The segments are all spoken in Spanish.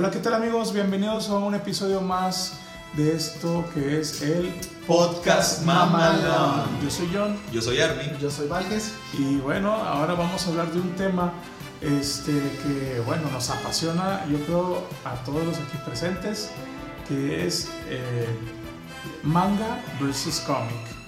Hola, ¿qué tal amigos? Bienvenidos a un episodio más de esto que es el Podcast Mamalón. Yo soy John Yo soy Armin. Yo soy Valges. y bueno, ahora vamos a hablar de un tema este, que bueno, nos apasiona, yo creo, a todos los aquí presentes, que es eh, manga versus cómic.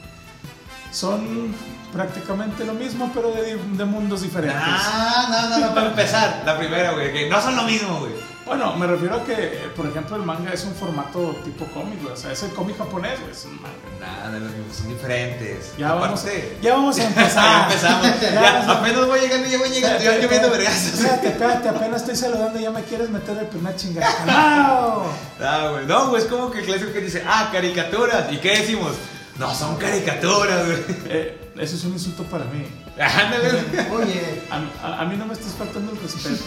Son prácticamente lo mismo, pero de, de mundos diferentes. Ah, no, no, no, para empezar, la primera, güey, que no son lo mismo, güey. Bueno, me refiero a que, por ejemplo, el manga es un formato tipo cómic, güey, o sea, es el cómic japonés, güey, es un manga. Nada son diferentes. Ya vamos, Aparte, ya vamos a ya empezar. empezamos. Ya Ya, vamos a- apenas voy llegando, ya voy llegando, ya lloviendo vergazos. Espérate, espérate, apenas estoy saludando y ya me quieres meter el primer chingazo. ¡No! Ah, güey, no, güey, es como que el clásico que dice, ah, caricaturas. ¿Y qué decimos? No, son caricaturas, güey. Eh, eso es un insulto para mí. Ándale, güey. Oye, A, a- a mí no me estás faltando el respeto.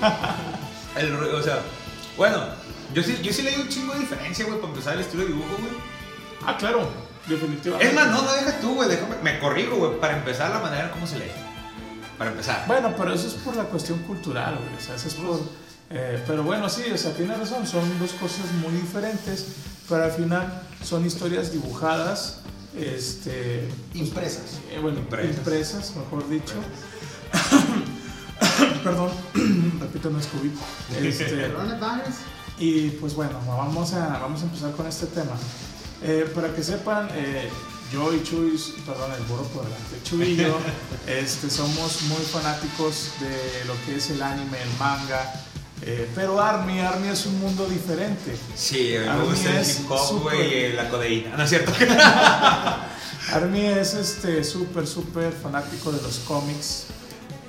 El O sea, bueno, yo sí, yo sí le doy un chingo de diferencia, güey, para empezar el estilo de dibujo, güey. Ah, claro, definitivamente. Es más, no, no deja tú, güey, déjame, me corrijo, güey, para empezar la manera en cómo se lee. Para empezar. Bueno, pero eso es por la cuestión cultural, güey. O sea, eso es por. eh, pero bueno, sí, o sea, tiene razón, son dos cosas muy diferentes, pero al final son historias dibujadas, este. impresas. eh, bueno, Impresas. impresas, mejor dicho. Perdón, repito, no es COVID. Este, Perdón, Valges. y pues bueno, vamos a, vamos a empezar con este tema. Eh, para que sepan, eh, yo y Chuy, perdón, el burro por delante, Chuy y yo este, somos muy fanáticos de lo que es el anime, el manga. Eh, pero Army, Army es un mundo diferente. Sí, A me gusta el hip hop, güey, y la codeína. No es cierto. Army es este súper, súper fanático de los cómics.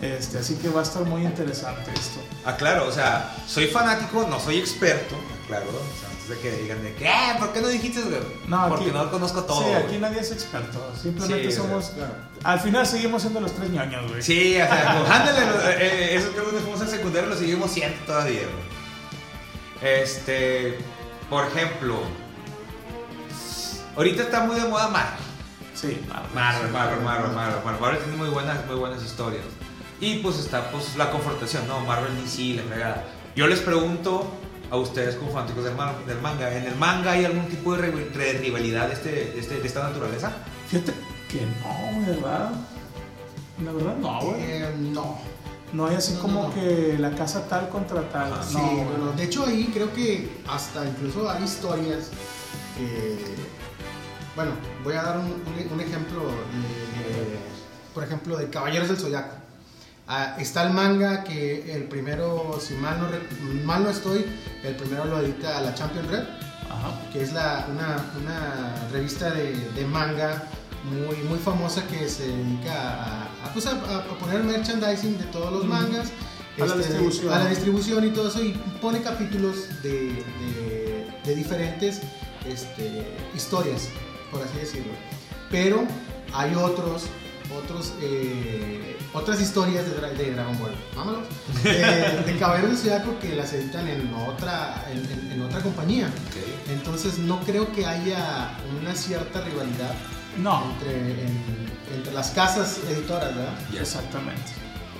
Este, así que va a estar muy interesante esto. Ah, claro, o sea, soy fanático, no soy experto, claro. O sea, de que digan de que, "Eh, ¿por qué no dijiste, güey? No, Porque aquí- no conozco todo. Sí, güey. aquí nadie es experto. Simplemente Sí, somos. Al final seguimos siendo los tres ñoños, güey. Sí, o sea, ándale, eh, eh, eso que nos fuimos en secundaria lo seguimos siendo todavía, güey. Este, por ejemplo, ahorita está muy de moda Marvel. Sí, Marvel, Marvel, Marvel, Marvel. Marvel tiene muy buenas, muy buenas historias. Y pues está pues la confrontación, ¿no? Marvel DC, la fregada. Yo les pregunto a ustedes como fanáticos del, manga, ¿en el manga hay algún tipo de, rival- de rivalidad de, este, de, este- de esta naturaleza? Fíjate que no, ¿verdad? La verdad no, güey. Eh, no. No hay así No, como no, no. que la casa tal contra tal. Sí, no, no, güey. no. De hecho, ahí creo que hasta incluso hay historias que. Bueno, voy a dar un, un- un ejemplo. de- por ejemplo, de Caballeros del Zodiaco. Ah, está el manga que el primero, si mal no, mal no estoy, el primero lo edita la Champion Red. Ajá. que es la, una, una revista de, de manga muy, muy famosa que se dedica a, a, pues, a- a poner merchandising de todos los mangas. A la este, distribución. A la distribución y todo eso, y pone capítulos de, de, de diferentes este, historias, por así decirlo. Pero hay otros, otros, eh, otras historias de, Dra- de Dragon Ball, vámonos, de, de Caballeros del Zodiaco que las editan en otra, en- en- en otra compañía. Entonces no creo que haya una cierta rivalidad No, entre, en- entre las casas editoras, ¿verdad? exactamente.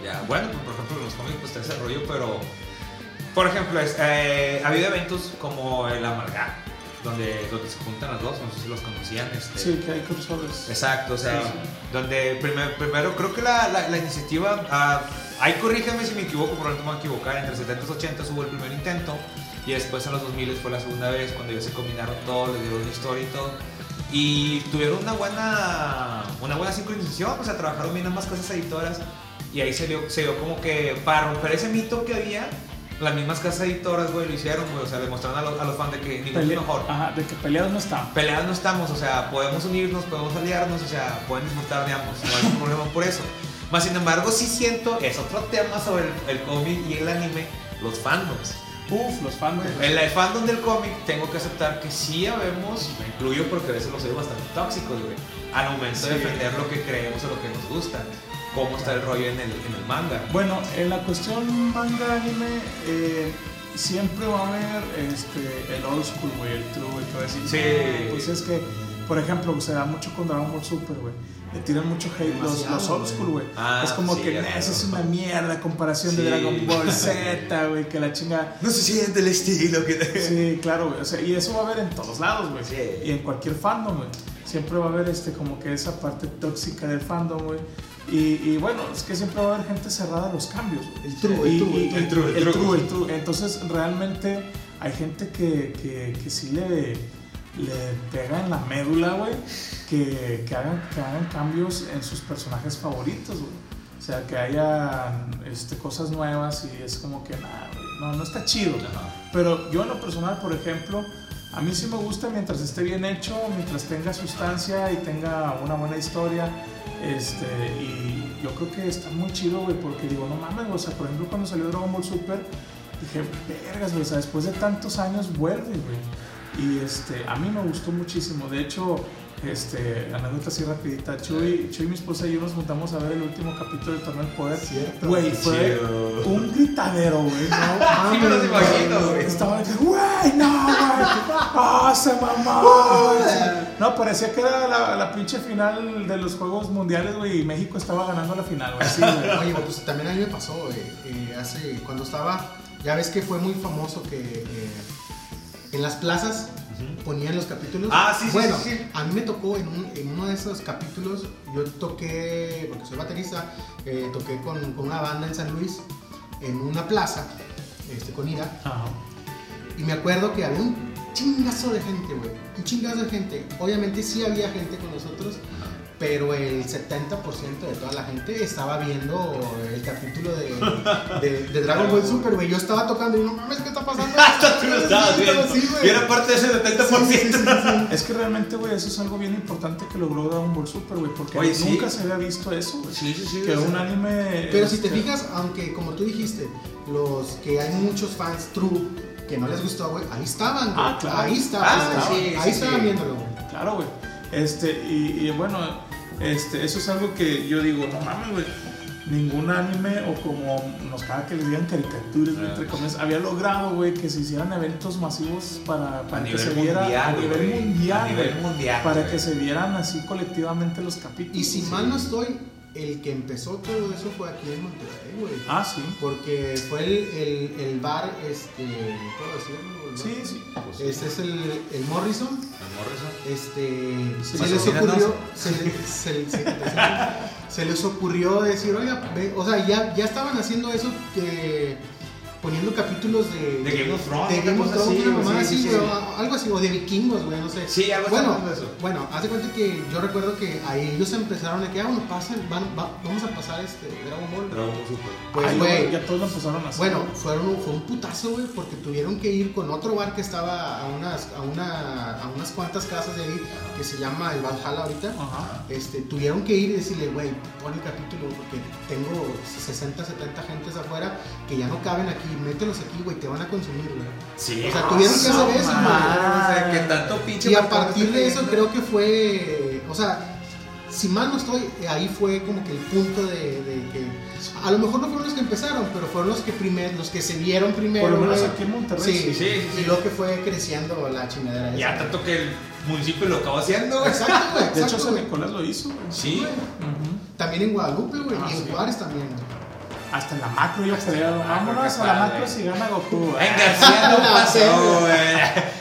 Ya, bueno, pues, por ejemplo, en los cómics pues está ese rollo, pero. Por ejemplo, es, eh, ha habido eventos como el Amalgam, donde, donde se juntan las dos, no sé si los conocían. Este, Sí, que hay crossovers. Exacto, o sea, Sí, sí. donde primer- primero creo que la, la, la iniciativa, ah, ahí corrígeme si me equivoco, probablemente me voy a equivocar, entre 70 y 80 hubo el primer intento y después en los 2000 fue la segunda vez cuando ya se combinaron todo, le dieron una historia y todo. Y tuvieron una buena, una buena sincronización, o sea, trabajaron bien ambas casas editoras y ahí se dio, se dio como que para romper ese mito que había, las mismas casas editoras, güey, lo hicieron, güey, o sea, le mostraron a los, a los fans de que ninguno es mejor Ajá, de que peleados no están. peleados no estamos, o sea, podemos unirnos, podemos aliarnos, o sea, pueden disfrutar de ambos, no hay ningún problema por eso. Más sin embargo, sí siento, es otro tema sobre el, el cómic y el anime, los fandoms. Uf, los güey. En el fandom del cómic tengo que aceptar que sí habemos, me incluyo porque a veces los soy bastante tóxicos, güey, al momento de Sí. defender lo que creemos o lo que nos gusta, cómo está el rollo en el, en el manga. Bueno, en la cuestión manga anime, eh, siempre va a haber este, el old school, güey, el true, y todo eso. Sí. Ah, Pues es que, por ejemplo, se da mucho con Dragon Ball Super, güey. le tiran mucho hate los, Demasiado, los old school, güey. Ah, es como sí, que "Nah, veo. eso es una mierda comparación Sí. de Dragon Ball Z, güey, que la chinga. No se siente el estilo que Sí, claro, güey. O sea, y eso va a haber en todos lados, güey. Sí. Y en cualquier fandom, güey. Siempre va a haber este, como que esa parte tóxica del fandom, güey. Y, y bueno, es que siempre va a haber gente cerrada a los cambios. El true, el true, el true, el true. el true. Entonces, realmente hay gente que, que, que sí le, le pega en la médula, güey, que, que, hagan, que hagan cambios en sus personajes favoritos, güey. O sea, que haya este, cosas nuevas y es como que, nada, no, no está chido. Pero yo en lo personal, por ejemplo, a mí sí me gusta mientras esté bien hecho, mientras tenga sustancia y tenga una buena historia. Este, y yo creo que está muy chido, güey, porque digo, no mames, o sea, por ejemplo, cuando salió Dragon Ball Super, dije, vergas, güey, o sea, después de tantos años vuelve, güey. Y este, a mí me gustó muchísimo. De hecho, este, anécdota así rapidita, Chuy, Chuy, mi esposa y yo nos juntamos a ver el último capítulo de Torneo del Poder. Cierto. Güey, fue Chido. un gritadero, güey. No, Sí me los imagino, güey. estaba de güey, no, güey. Ah, se mamó. güey". No, parecía que era la, la pinche final de los Juegos Mundiales, güey, y México estaba ganando la final, güey. Sí, güey. Oye, pues también a mí me pasó, güey. eh, hace, cuando estaba, ya ves que fue muy famoso que eh, en las plazas ponían los capítulos. Ah, sí, sí, Bueno, sí, sí. a mí me tocó en, un- en uno de esos capítulos, yo toqué, porque soy baterista, eh, toqué con, con una banda en San Luis, en una plaza, este, con Ira, Ajá. y me acuerdo que había un chingazo de gente, güey. Un chingazo de gente. Obviamente sí había gente con nosotros, pero el 70% de toda la gente estaba viendo el capítulo de, de, de Dragon Ball Super, güey. Yo estaba tocando y no mames, ¿qué está pasando? Hasta tú lo estabas viendo. Sí. Y era parte de ese 70%. Sí, sí, sí, sí. Es que realmente, güey, eso es algo bien importante que logró Dragon Ball Super, güey, porque Oye, sí. nunca se había visto eso, güey. Sí, sí, sí. Que un anime. Pero si te este, fijas, aunque como tú dijiste, los que hay muchos fans true que no les gustó, güey, ahí estaban, güey. Ah, claro. Ahí estaban. Ah, ahí sí, estaban sí. viéndolo, güey. Claro, güey. Este, y, y bueno, este, eso es algo que yo digo, no mames, güey. Ningún anime o como nos caga que le digan caricaturas, Ah. entre comillas, había logrado, güey, que se hicieran eventos masivos para, a para que nivel se viera mundial. a nivel mundial, A nivel mundial. para que se vieran así colectivamente los capítulos. Y si Sí. mal no estoy, el que empezó todo eso fue aquí en Monterrey, güey. Ah, sí. Porque fue el, el, el bar, este, ¿puedo decirlo? El Sí, sí. Pues, Este es el, el Morrison. el Morrison. Este, Sí, se les ocurrió, se, le- se- se- se les ocurrió decir, oiga, ve", o sea, ya, ya estaban haciendo eso que poniendo capítulos de, De Game of Thrones, de Game of Thrones, así, una sí, así, sí, güey, sí. o algo así, o de vikingos, güey, no sé. Sí, algo Bueno, así eso. bueno, haz de cuenta que yo recuerdo que ahí ellos empezaron a que, ah, bueno, pasen, van, va- vamos a pasar este Dragon Ball. Dragon Ball Super. Pues, Ay, güey, ya todos lo empezaron a hacer. bueno, fueron, fue un putazo, güey, porque tuvieron que ir con otro bar que estaba a unas, a una, a unas cuantas casas de ahí, que se llama el Valhalla ahorita. Ajá. Este, tuvieron que ir y decirle, güey, pon el capítulo porque tengo 60, 70 gentes afuera que ya no caben aquí, mételos aquí, güey, te van a consumir, güey. Sí. O sea, tuvieron que hacer eso, man, güey. O sea, que tanto pinche. Y a partir de eso creo que fue, o sea, si mal no estoy, ahí fue como que el punto de, de que, a lo mejor no fueron los que empezaron, pero fueron los que primer, los que se vieron primero, Por lo menos aquí en Monterrey. Sí, sí, sí, sí. y lo que fue creciendo la chingadera. Ya esa. tanto que el municipio lo acabó haciendo. Exacto, güey. De hecho, San. Nicolás lo hizo, güey. Sí. También en Guadalupe, güey, Ah, y en sí. Juárez también. güey. Hasta en la macro, yo creo. la macro, Vámonos a la macro si gana Goku. En García no pasó, güey.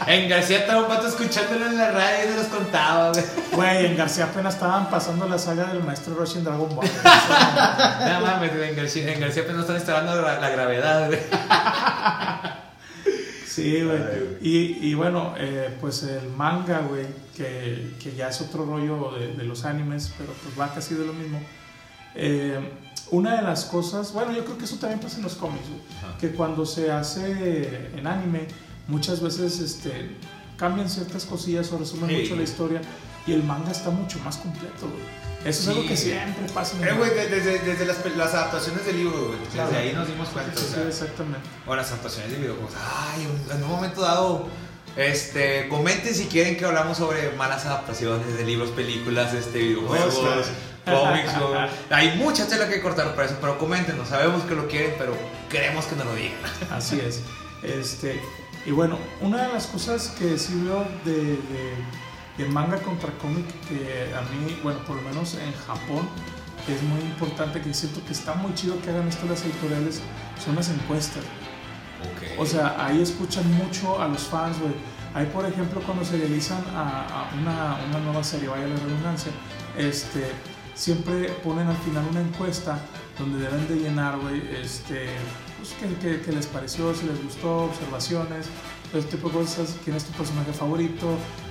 En García estaba un pato escuchándolo en la radio y se los contaba, güey. Güey, en García apenas estaban pasando la saga del maestro Roshi en Dragon Ball. No mames, en García, en García apenas están instalando la, la gravedad, güey. Sí, güey. Y, y bueno, eh, pues el manga, güey, que, que ya es otro rollo de, de los animes, pero pues va casi de lo mismo. Eh, una de las cosas, bueno, yo creo que eso también pasa en los cómics, Ajá. que cuando se hace en anime, muchas veces este, cambian ciertas cosillas o resumen Sí. mucho la historia y el manga está mucho más completo, güey. Eso es algo que siempre pasa en el Eh, güey, desde, desde las, adaptaciones del libro, güey. Claro. Desde ahí nos dimos cuenta. Sí, o sí, sea, exactamente. O las adaptaciones de videojuegos. Ay, en un momento dado. Este, comenten si quieren que hablamos sobre malas adaptaciones de libros, películas, este, videojuegos, Cosas. Cómics. güey. Hay mucha tela que cortar para eso, pero coméntenos. Sabemos que lo quieren, pero queremos que nos lo digan. Así es. Este, y bueno, una de las cosas que sí veo de, de, manga contra cómic, que a mí, bueno, por lo menos en Japón, es muy importante, que siento que está muy chido que hagan esto las editoriales, son las encuestas. Ok. O sea, ahí escuchan mucho a los fans, güey. Ahí, por ejemplo, cuando se realizan a, a una, una nueva serie, vaya la redundancia, este, siempre ponen al final una encuesta donde deben de llenar, güey, este, pues, qué, qué- qué les pareció, si les gustó, observaciones, todo este tipo de cosas, quién es tu personaje favorito,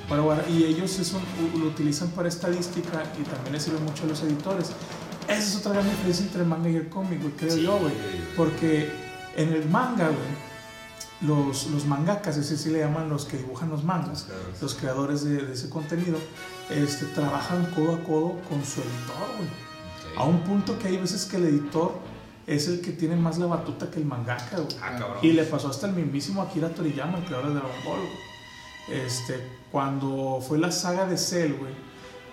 para y ellos eso lo utilizan para estadística y también les sirve mucho a los editores. Esa es otra gran diferencia entre el manga y el cómic, güey, creo Sí. yo, güey. Porque en el manga, güey, los, los mangakas, es decir, le llaman los que dibujan los mangas, los creadores de, de ese contenido, este, trabajan codo a codo con su editor, güey. Ok. A un punto que hay veces que el editor es el que tiene más la batuta que el mangaka, güey. Ah. Y le pasó hasta el mismísimo Akira Toriyama, el creador de Dragon Ball. güey. Este, cuando fue la saga de Cell, güey,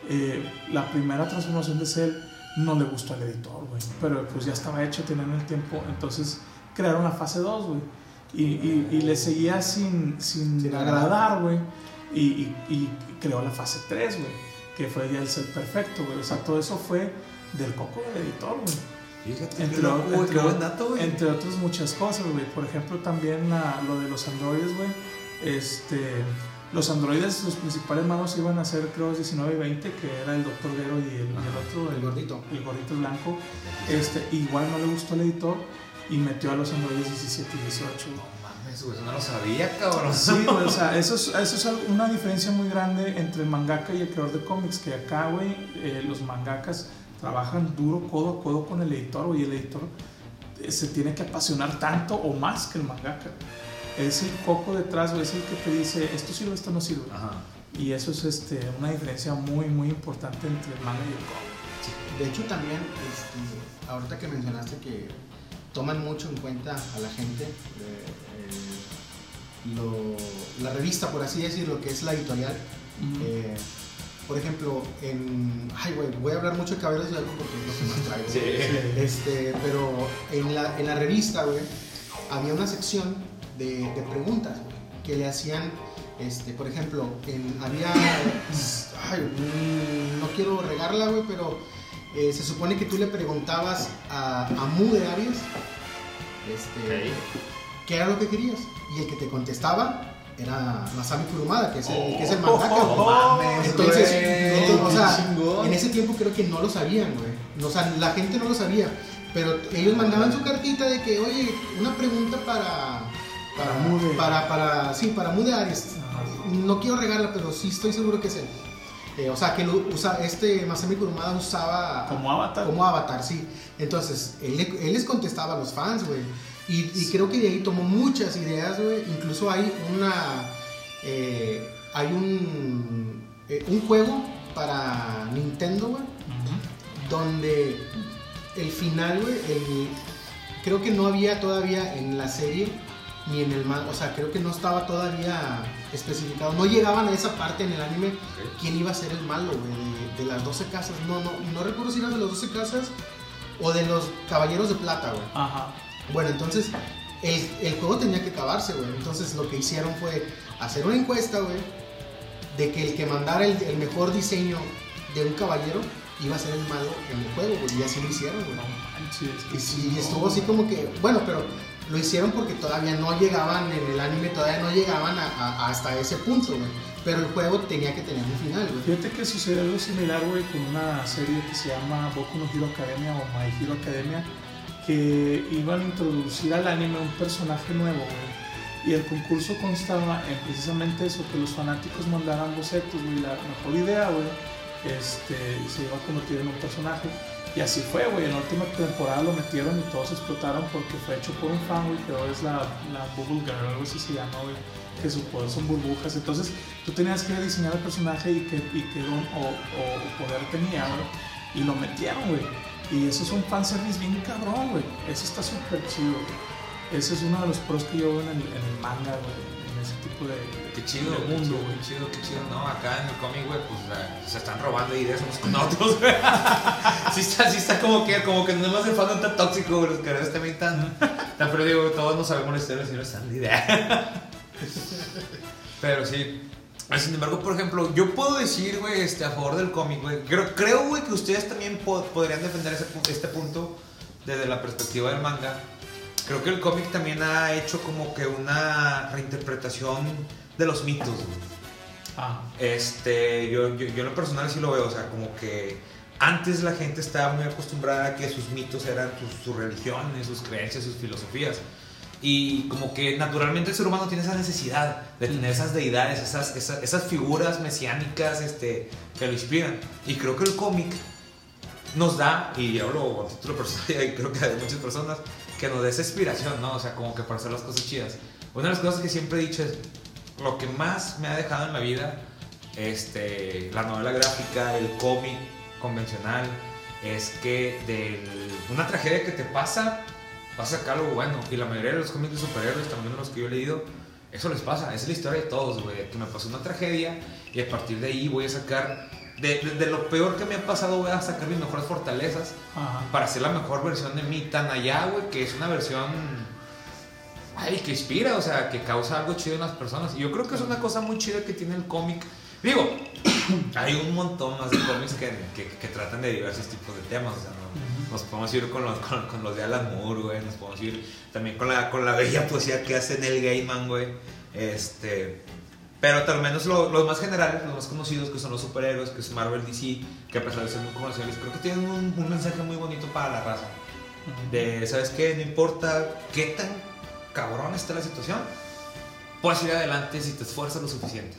eh, la primera transformación de Cell no le gustó al editor, güey. Pero pues ya estaba hecho, tenían el tiempo. Entonces crearon la fase 2, güey. Y, y, y le seguía sin, sin, Sin agradar, güey. Y, y creó la fase 3, güey. Que fue ya el ser perfecto, güey. O sea, todo eso fue del coco del editor, güey. Fíjate, Entre, loco, entre- qué buen dato, güey. entre otras muchas cosas, güey. Por ejemplo, también la- lo de los androides, güey. Este, los androides, los principales malos iban a ser, creo, 19 y 20, que era el Doctor Gero y el, y el otro, El gordito. el gordito blanco. Este, igual no le gustó al editor y metió a los androides 17 y 18. Eso no lo sabía, cabrón. Sí, güey, o sea, eso es, eso es una diferencia muy grande entre el mangaka y el creador de cómics, que acá, güey, eh, los mangakas trabajan duro, codo a codo con el editor, güey, y el editor eh, se tiene que apasionar tanto o más que el mangaka. Es el coco detrás, güey, es el que te dice, esto sirve, esto no sirve. Ajá. Y eso es este, una diferencia muy, muy importante entre el manga y el cómic. De hecho, también, este, ahorita que mencionaste que toman mucho en cuenta a la gente, eh, lo- la revista, por así decirlo, que es la editorial. eh, por ejemplo, en. Ay, güey, voy a hablar mucho de Caballeros de Algo porque es lo que más traigo. Sí. Este, pero en la, en la revista, güey, había una sección de, de preguntas, que le hacían, este, por ejemplo, en, había, ay, mm, no quiero regarla, güey, pero eh, se supone que tú le preguntabas a, a Mu de Aries, este, qué era lo que querías, y el que te contestaba era Masami Kurumada, que es el, que es el mangaka, güey. No mames, Entonces, güey, entonces, o sea, en ese tiempo creo que no lo sabían, güey. O sea, la gente no lo sabía. Pero ellos mandaban su cartita de que, oye, una pregunta para. Para, Para Mude. para, para, sí, para Mude Aries. Ajá. No quiero regarla, pero sí estoy seguro que es él. Eh, o sea, que lo usa, este Masami Kurumada usaba. Como avatar. Como avatar, sí. Entonces, él, él les contestaba a los fans, güey. Y, y creo que de ahí tomó muchas ideas, güey. Incluso hay una. eh, hay un. eh, un juego para Nintendo, güey. Donde el final, güey, el- creo que no había todavía en la serie ni en el manga, o sea, creo que no estaba todavía especificado, no llegaban a esa parte en el anime quién iba a ser el malo, güey, de, de las 12 casas, no, no, no recuerdo si era de las 12 casas o de los caballeros de plata, güey. Ajá. Bueno, entonces el, el juego tenía que acabarse, güey. Entonces lo que hicieron fue hacer una encuesta, güey, de que el que mandara el, el mejor diseño de un caballero iba a ser el malo en el juego, güey. Y así lo hicieron, güey. Y sí, estuvo así como que, bueno, pero lo hicieron porque todavía no llegaban en el anime, todavía no llegaban a- a- hasta ese punto, güey. Pero el juego tenía que tener un final, güey. Fíjate que sucede algo similar, güey, con una serie que se llama Boku no Hero Academia o My Hero Academia, que iban a introducir al anime un personaje nuevo, güey. Y el concurso constaba en precisamente eso, que los fanáticos mandaran bocetos, güey. La mejor idea, güey, este, se iba a convertir en un personaje. Y así fue, güey. En la última temporada lo metieron y todos explotaron porque fue hecho por un fan, güey, que es la, la Bubble Girl, algo así se llama, güey. Que su poder son burbujas. Entonces, tú tenías que diseñar el personaje y qué, y qué don poder tenía, güey. Y lo metieron, güey. Y eso es un fanservice bien cabrón, güey. Eso está súper chido, güey. Ese es uno de los pros que yo veo en el, en el manga, güey. En ese tipo de, Qué chido, de mundo, güey. qué chido, qué chido. No, acá en el cómic, güey, pues se están robando ideas unos con otros, güey. sí está, sí está como que, como que no más el fandom tan tóxico, güey, los creadores también tan, tan, pero digo, todos no sabemos la historia si no están la idea. pero sí, Sin embargo, por ejemplo, yo puedo decir, güey, este, a favor del cómic, güey. Creo, creo, güey, que ustedes también po- podrían defender ese este punto desde la perspectiva del manga. Creo que el cómic también ha hecho como que una reinterpretación de los mitos, güey. Ah, Este, yo, yo, yo en lo personal sí lo veo, o sea, como que antes la gente estaba muy acostumbrada a que sus mitos eran sus, sus religiones, sus creencias, sus filosofías. Y como que naturalmente el ser humano tiene esa necesidad de tener esas deidades, esas, esas, esas figuras mesiánicas este, que lo inspiran. Y creo que el cómic nos da, y hablo a título personal, y creo que hay muchas personas, que nos da esa inspiración, ¿no? O sea, como que para hacer las cosas chidas. Una de las cosas que siempre he dicho es, lo que más me ha dejado en la vida, este, la novela gráfica, el cómic convencional, es que de una tragedia que te pasa, vas a sacar algo bueno. Y la mayoría de los cómics de superhéroes, también los que yo he leído, eso les pasa. Esa es la historia de todos, güey. Que me pasó una tragedia y a partir de ahí voy a sacar, de, de- de lo peor que me ha pasado, voy a sacar mis mejores fortalezas ajá. para hacer la mejor versión de mí tan allá, güey, que es una versión ay, que inspira, o sea, que causa algo chido en las personas. Y yo creo que es una cosa muy chida que tiene el cómic. Digo, hay un montón más de cómics que, que, que tratan de diversos tipos de temas, o sea, ¿no? Nos podemos ir con los, con, con los de Alan Moore, güey, nos podemos ir también con la, con la bella poesía que hace Neil Gaiman, güey. Este, pero al menos lo- los más generales, los más conocidos, que son los superhéroes, que es Marvel DC, que a pesar de ser muy comerciales, creo que tienen un, un mensaje muy bonito para la raza. De, ¿sabes qué? No importa qué tan cabrón esté la situación, puedes ir adelante si te esfuerzas lo suficiente.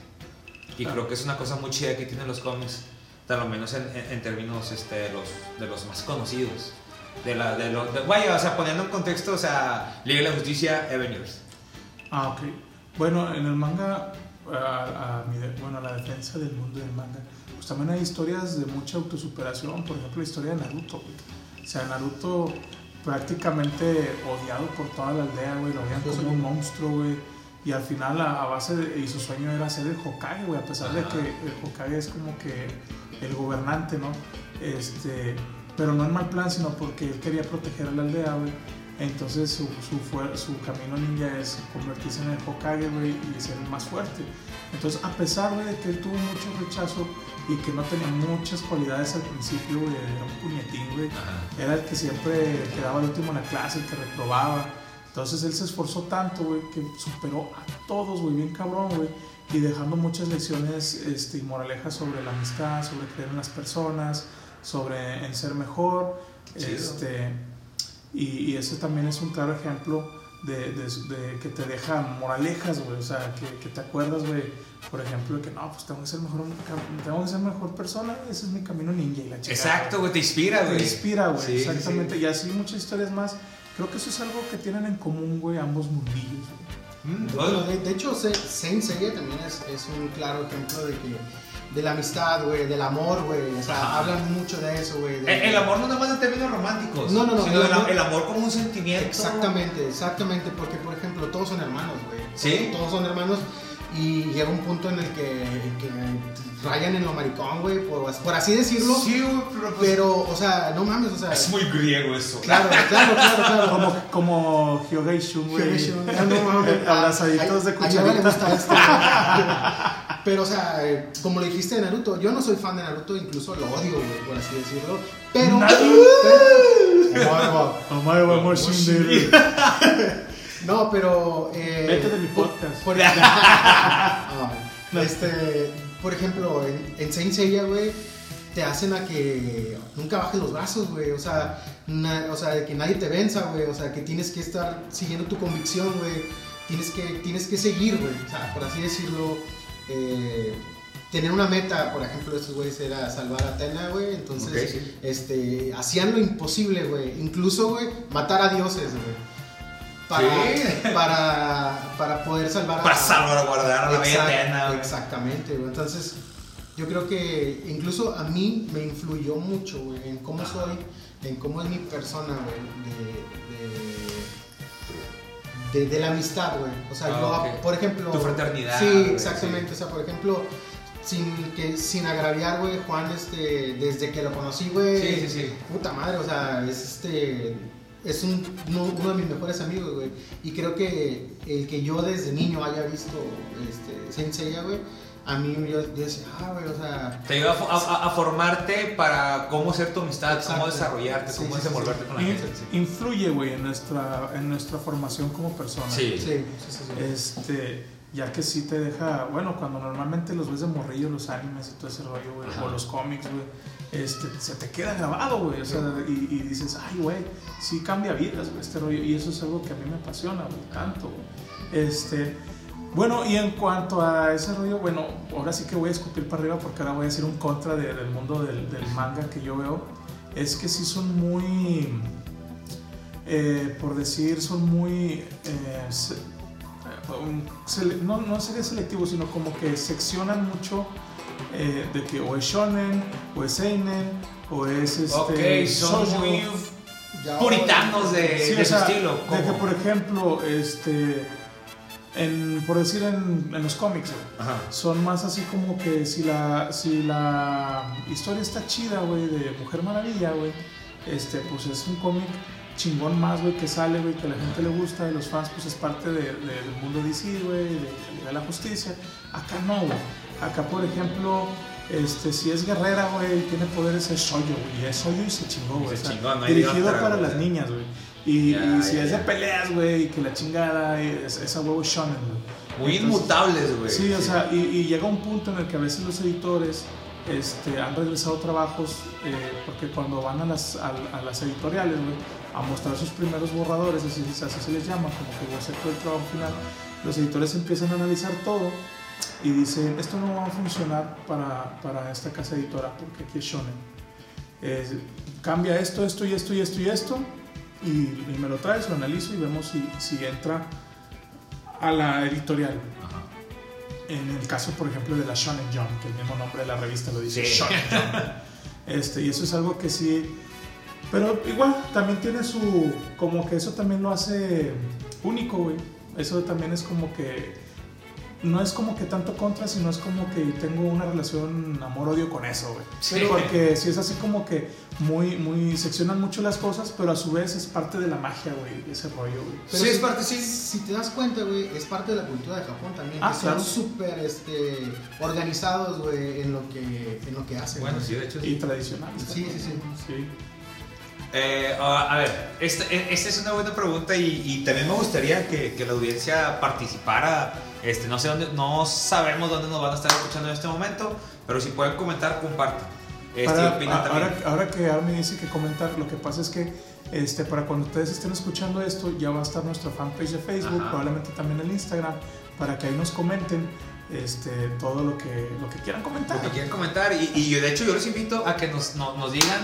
Y creo que es una cosa muy chida que tienen los cómics, tal lo menos en, en- en términos este, de, los, de los más conocidos. De la, de lo, de- vaya, o sea, poniendo en contexto, o sea, Liga de la Justicia, Avengers. Ah, ok. Bueno, en el manga, a, a mi de- bueno, a la defensa del mundo del manga, pues también hay historias de mucha autosuperación. Por ejemplo, la historia de Naruto, güey. O sea, Naruto prácticamente odiado por toda la aldea, güey. Lo veían como un monstruo, güey. Y al final, a, a base de. Y su sueño era ser el Hokage, güey. A pesar de que el Hokage es como que el gobernante, ¿no? Este. Pero no en mal plan, sino porque él quería proteger a la aldea, güey. Entonces su, su, fuer- su camino ninja es convertirse en el Hokage, güey, y ser el más fuerte. Entonces, a pesar güey, de que él tuvo mucho rechazo y que no tenía muchas cualidades al principio, güey, era un puñetín, güey. Era el que siempre quedaba el último en la clase, el que reprobaba. Entonces él se esforzó tanto, güey, que superó a todos, güey, bien cabrón, güey. Y dejando muchas lecciones este, y moralejas sobre la amistad, sobre creer en las personas, sobre en ser mejor. Chido. Este, y, y eso también es un claro ejemplo de, de- de que te deja moralejas, güey. O sea, que, que te acuerdas, güey, por ejemplo, de que no, pues tengo que ser mejor, tengo que ser mejor persona, ese es mi camino ninja y la chingada, Exacto, güey, te inspira, te güey. inspira, güey, Sí, sí, sí. exactamente. Y así muchas historias más. Creo que eso es algo que tienen en común, güey, ambos mundillos. güey. Mm, Bueno, de, de hecho, Se- Saint Seiya también es, es un claro ejemplo de que de la amistad, güey, del amor, güey. O sea, Ajá. hablan mucho de eso, güey. de- El, el amor no nada más en términos románticos, No, no, no, sino el el, amor- el amor como un sentimiento. Exactamente, exactamente, porque por ejemplo todos son hermanos, güey. Sí. Todos son hermanos y llega un punto en el que, que rayan en lo maricón, güey, por, por así decirlo. Sí, güey, pero pues, Pero, o sea, no mames, o sea. es muy griego eso. Claro, claro, claro, claro. Como, como güey. Hyogei Shun, no, mames. Abrazaditos de A- a Yoga le cucharita. gusta esto. Pero, o sea, eh, como lo dijiste de Naruto, yo no soy fan de Naruto, incluso lo odio, güey, por así decirlo. Pero. pero- wa Moshindere. No, pero. eh, Vete de mi por- podcast. Por, este, por ejemplo, en, en Saint Seiya, güey, te hacen a que nunca bajes los brazos, güey. O sea, na- o sea, de que nadie te venza, güey. O sea, que tienes que estar siguiendo tu convicción, güey. Tienes que, tienes que seguir, güey. O sea, por así decirlo, eh, tener una meta, por ejemplo, de estos güeyes era salvar a Atena, güey. Entonces, sí. este, hacían lo imposible, güey. Incluso, güey, matar a dioses, güey. Para, Sí. para, para poder salvar a Para salvaguardar a la Atena, güey. Exactamente, güey. Entonces, yo creo que incluso a mí me influyó mucho, güey, en cómo Ajá. soy, en cómo es mi persona, güey, de, de, de, de la amistad, güey. O sea, Ah, yo, por ejemplo... Tu fraternidad, Sí, exactamente. sí. O sea, por ejemplo, sin, que, sin agraviar, güey, Juan, este, desde que lo conocí, güey... Sí, sí, sí. Puta madre, o sea, es este. Es un, uno, uno de mis mejores amigos, güey. Y creo que el que yo desde niño haya visto este, Saint Seiya, güey, a mí yo, yo decía, ah, güey, o sea, Te ayuda a, fo- a- a formarte para cómo ser tu amistad, cómo desarrollarte, Sí, cómo sí, sí, desenvolverte con la In- gente. sí. influye, güey, en nuestra, en nuestra formación como persona. Sí. sí, sí, sí, sí. Este, ya que sí te deja, bueno, cuando normalmente los ves de morrillo, los animes y todo ese rollo, güey, o los cómics, güey, este, se te queda grabado, güey, o sea, y, y dices, ay, güey, sí cambia vidas, güey, este rollo, y eso es algo que a mí me apasiona, güey, tanto, güey. Este, bueno, y en cuanto a ese rollo, bueno, ahora sí que voy a escupir para arriba porque ahora voy a decir un contra de- del mundo del, del manga que yo veo, es que sí son muy, eh, por decir, son muy... eh, no, no sería selectivo, sino como que seccionan mucho eh, de que o es shonen, o es seinen, o es este... Ok, son shoujo. muy Ya, puritanos de, Sí, de o su estilo. de que ¿cómo? por ejemplo, este, en, por decir en, en los cómics, Ajá. son más así como que si la, si la historia está chida, güey, de Mujer Maravilla, güey, este, pues es un cómic chingón más, güey, que sale, güey, que a la gente le gusta, y los fans, pues es parte de- de- del mundo DC, güey, de, de la justicia. Acá no, güey. Acá, por ejemplo, este, si es guerrera, güey, tiene poderes, es Soyo, güey, y es Soyo y se chingó, güey. No dirigido otra, para güey. las niñas, güey. Y, Ya, y si ya, es de ya. peleas, güey, y que la chingada, es, esa huevo shonen, güey. Muy Entonces- inmutables, güey. Sí, o sea, y, y llega un punto en el que a veces los editores este, han regresado trabajos eh, porque cuando van a las, editoriales, a mostrar sus primeros borradores, así, así se les llama, como que va a ser todo el trabajo final, los editores empiezan a analizar todo y dicen, esto no va a funcionar para, esta casa editora porque aquí es shonen. Cambia esto, esto y esto y esto y esto y, y me lo traes, lo analizo y vemos si, si entra a la editorial. En el caso, por ejemplo, de la Shonen Jump, que el mismo nombre de la revista lo dice, Sí. Shonen Jump. Este, y eso es algo que sí. Pero igual, también tiene su. Como que eso también lo hace único, güey. Eso también es como que. No es como que tanto contra, sino es como que tengo una relación amor-odio con eso, güey. Sí. Porque si es así como que muy, muy. seccionan mucho las cosas, pero a su vez es parte de la magia, güey, ese rollo, güey. Sí, es si- parte, sí. Si te das cuenta, güey, es parte de la cultura de Japón también. Ah, que claro. son súper este, organizados, güey, en, lo que, en lo que hacen. Bueno, sí, de hecho Y sí. tradicional. Sí, sí, sí. Sí. Eh, a a ver, esta, e- esta es una buena pregunta y, y también me gustaría que, que la audiencia participara. Este, no sé dónde, no sabemos dónde nos van a estar escuchando en este momento, pero si pueden comentar, compartan. Este, Para- a- ahora, ahora que Armin dice que comentar, lo que pasa es que este, para cuando ustedes estén escuchando esto, ya va a estar nuestra fanpage de Facebook, Ajá. probablemente también el Instagram, para que ahí nos comenten este, todo lo que, lo que quieran comentar. Lo que quieran comentar. Y, y yo, de hecho, yo los invito a que nos, no- nos digan,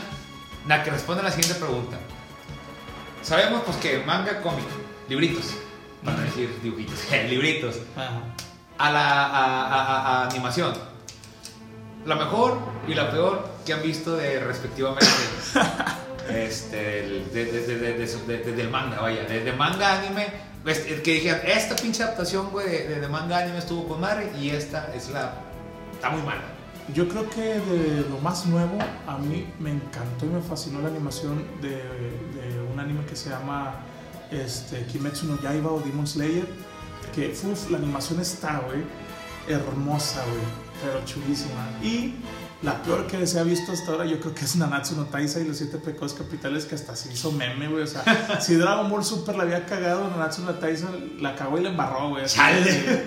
a que respondan la siguiente pregunta. Sabemos pues que manga, cómic, libritos, para decir dibujitos, libritos, Ajá. a la a, a- a- a animación. La mejor y la peor que han visto de respectivamente este, el- de, de- del manga, vaya, de, de manga anime, el que dijeran, esta pinche adaptación, güey, de manga anime estuvo con madre y esta es la... está muy mala. Yo creo que de lo más nuevo, a mí me encantó y me fascinó la animación de, un anime que se llama este, Kimetsu no Yaiba o Demon Slayer. Que, uf, la animación está, güey, hermosa, güey, pero chulísima. Y la peor que se ha visto hasta ahora, yo creo que es Nanatsu no Taizai y los siete pecados capitales, que hasta se hizo meme, güey. O sea, si Dragon Ball Super la había cagado, Nanatsu no Taizai la cagó y la embarró, güey. Chale. que-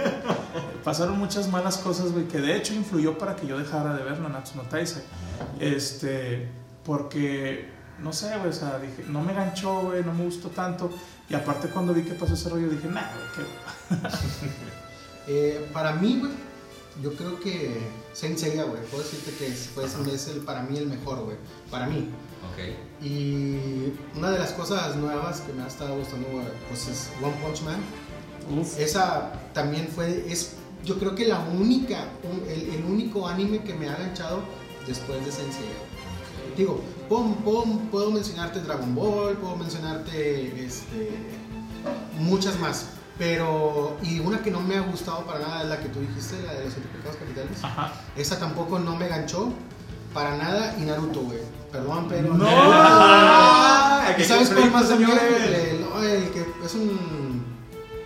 pasaron muchas malas cosas, güey, que de hecho influyó para que yo dejara de ver Nanatsu no Taizai. Este, porque, no sé, güey, o sea, dije, no me ganchó, güey, no me gustó tanto. Y aparte cuando vi que pasó ese rollo, dije, nah, güey, qué... Eh, para mí, güey, yo creo que Saint Seiya, güey, puedo decirte que es, es el, para mí el mejor, güey. Para mí. Ok. Y una de las cosas nuevas que me ha estado gustando, güey, pues es One Punch Man. Uf. Esa también fue, es yo creo que la única, un- el, el único anime que me ha ganchado después de Saint Seiya. Digo, puedo, puedo, puedo mencionarte Dragon Ball, puedo mencionarte este, muchas más. Pero, y una que no me ha gustado para nada es la que tú dijiste, la de los siete pecados capitales. Ajá. Esa tampoco no me ganchó para nada. Y Naruto, güey. Perdón, pero. No. Ah, ¿Y Aquello sabes cuál más también? El, el que es un.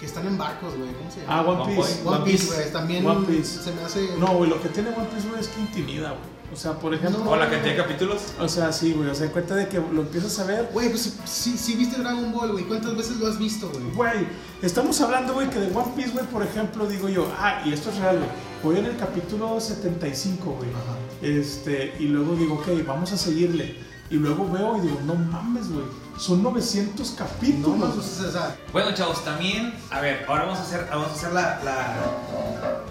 que están en barcos, güey. ¿Cómo se llama? Ah, One. Piece. One Piece, güey. También One Piece. se me hace. No, güey, lo que tiene One Piece, güey, es que intimida, güey. O sea, por ejemplo. O la cantidad de capítulos. O sea, sí, güey. O sea, cuenta de que lo empiezas a ver. Güey, pues si, si viste Dragon Ball, güey, ¿cuántas veces lo has visto, güey? Güey, estamos hablando, güey, que de One Piece, güey, por ejemplo, digo yo, ah, y esto es real, güey. Voy en el capítulo 75, güey. Ajá. Este, y luego digo, ok, vamos a seguirle. Y luego veo y digo, no mames, güey. Son 900 No, capítulos. no, pues, o sea, Bueno, chavos, también, a ver, ahora vamos a hacer, vamos a hacer la, la,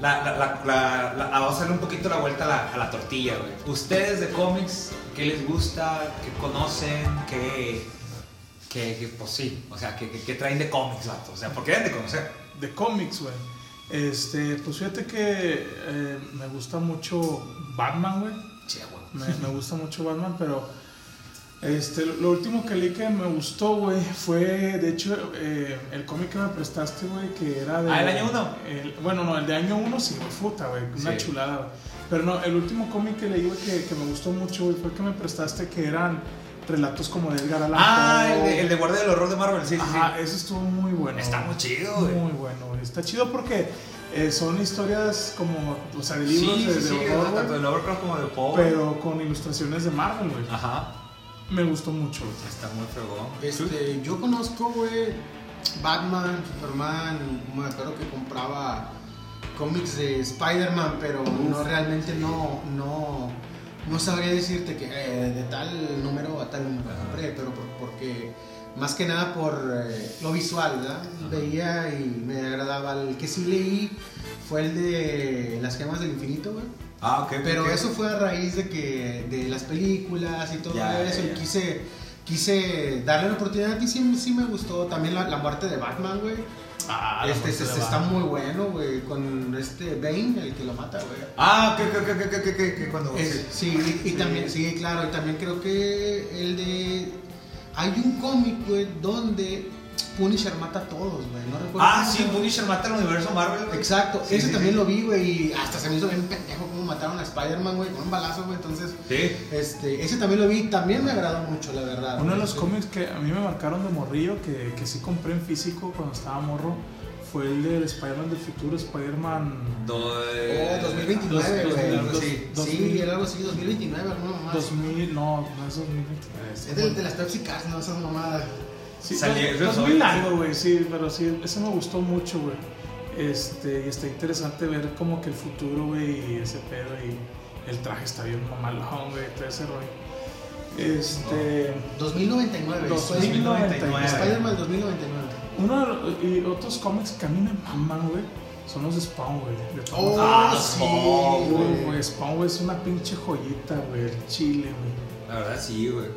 la, la, la- la- la- vamos a hacerle un poquito la vuelta a la, a la tortilla, güey. Ustedes de cómics, ¿qué les gusta? ¿Qué conocen? ¿Qué, qué, qué- pues sí, o sea, ¿qué, qué, qué traen de cómics, vato? O sea, ¿por qué deben de conocer? de cómics, güey. Este, pues fíjate que eh, me gusta mucho Batman, güey. Che, güey. Me, me gusta mucho Batman, pero este, lo, último que leí que me gustó, güey, fue, de hecho, eh, el cómic que me prestaste, güey, que era de... Ah, ¿el año uno? el- bueno, no, el de año uno sí, güey, puta, güey, una Sí. chulada, güey. Pero no, el último cómic que leí, güey, que, que me gustó mucho, güey, fue el que me prestaste, que eran relatos como de Edgar Allan Ah, el de, el de Guardia del Horror de Marvel, sí, sí, Ajá, sí. ese estuvo muy bueno. Está muy chido, güey. Muy bueno, güey. Está chido porque eh, son historias como, o sea, de libros Sí, de, sí, de horror, tanto de Lovecraft como de Poe. pero con ilustraciones de Marvel, güey. Ajá, Me gustó mucho, está muy fregón. este, yo conozco, güey, Batman, Superman, me acuerdo que compraba cómics de Spider-Man, pero no realmente no, no, no sabría decirte que eh, de tal número a tal número compré, pero por- porque más que nada por eh, lo visual, ¿verdad? Veía y me agradaba. El que sí leí fue el de Las Gemas del Infinito, güey. Ah, ok. Pero eso fue a raíz de que de las películas y todo Ya, eso. ya, y quise, quise darle la oportunidad y sí, sí me gustó. También la, la muerte de Batman, güey. Ah, este este- este está muy bueno, güey. Con este Bane, el que lo mata, güey. Ah, que, que, que, que, que, que, que cuando... Es- sí, y, y también, sí, claro, y también creo que el de. Hay un cómic, güey, donde Punisher mata a todos, güey. No recuerdo. Ah, sí. Punisher mata al universo Marvel. güey. Exacto, Sí, ese sí, también sí. lo vi, güey, y hasta se me hizo bien pendejo cómo mataron a Spider-Man, güey, con un balazo, güey. Entonces, Sí. este, ese también lo vi, también me agradó mucho, la verdad. Uno de los Este, cómics que a mí me marcaron de morrillo, que, que sí compré en físico cuando estaba morro, fue el del Spider-Man del futuro, Spider-Man... Do- Oh, 2029, dos- güey. dos- sí, dos- sí, era algo así, 2029, alguna mamá. 2000, no, no es 2029. Es del- de las Pepsi Cars, no esas mamadas. Sí, Salía- dos- eso 2000 soy. algo, güey, sí, pero sí, ese me gustó mucho, güey. Este, y está interesante ver como que el futuro, güey, y ese pedo, y el traje está bien mamalón, güey, todo ese rollo. Este, 2099, 2099. Spider-Man 2099. uno de los- y otros cómics que a mí me maman, güey, son los de Spawn, güey. de Oh, Ah, sí, Spawn, güey. güey, Spawn, güey, es una pinche joyita, güey, el chile, güey. La verdad sí, güey.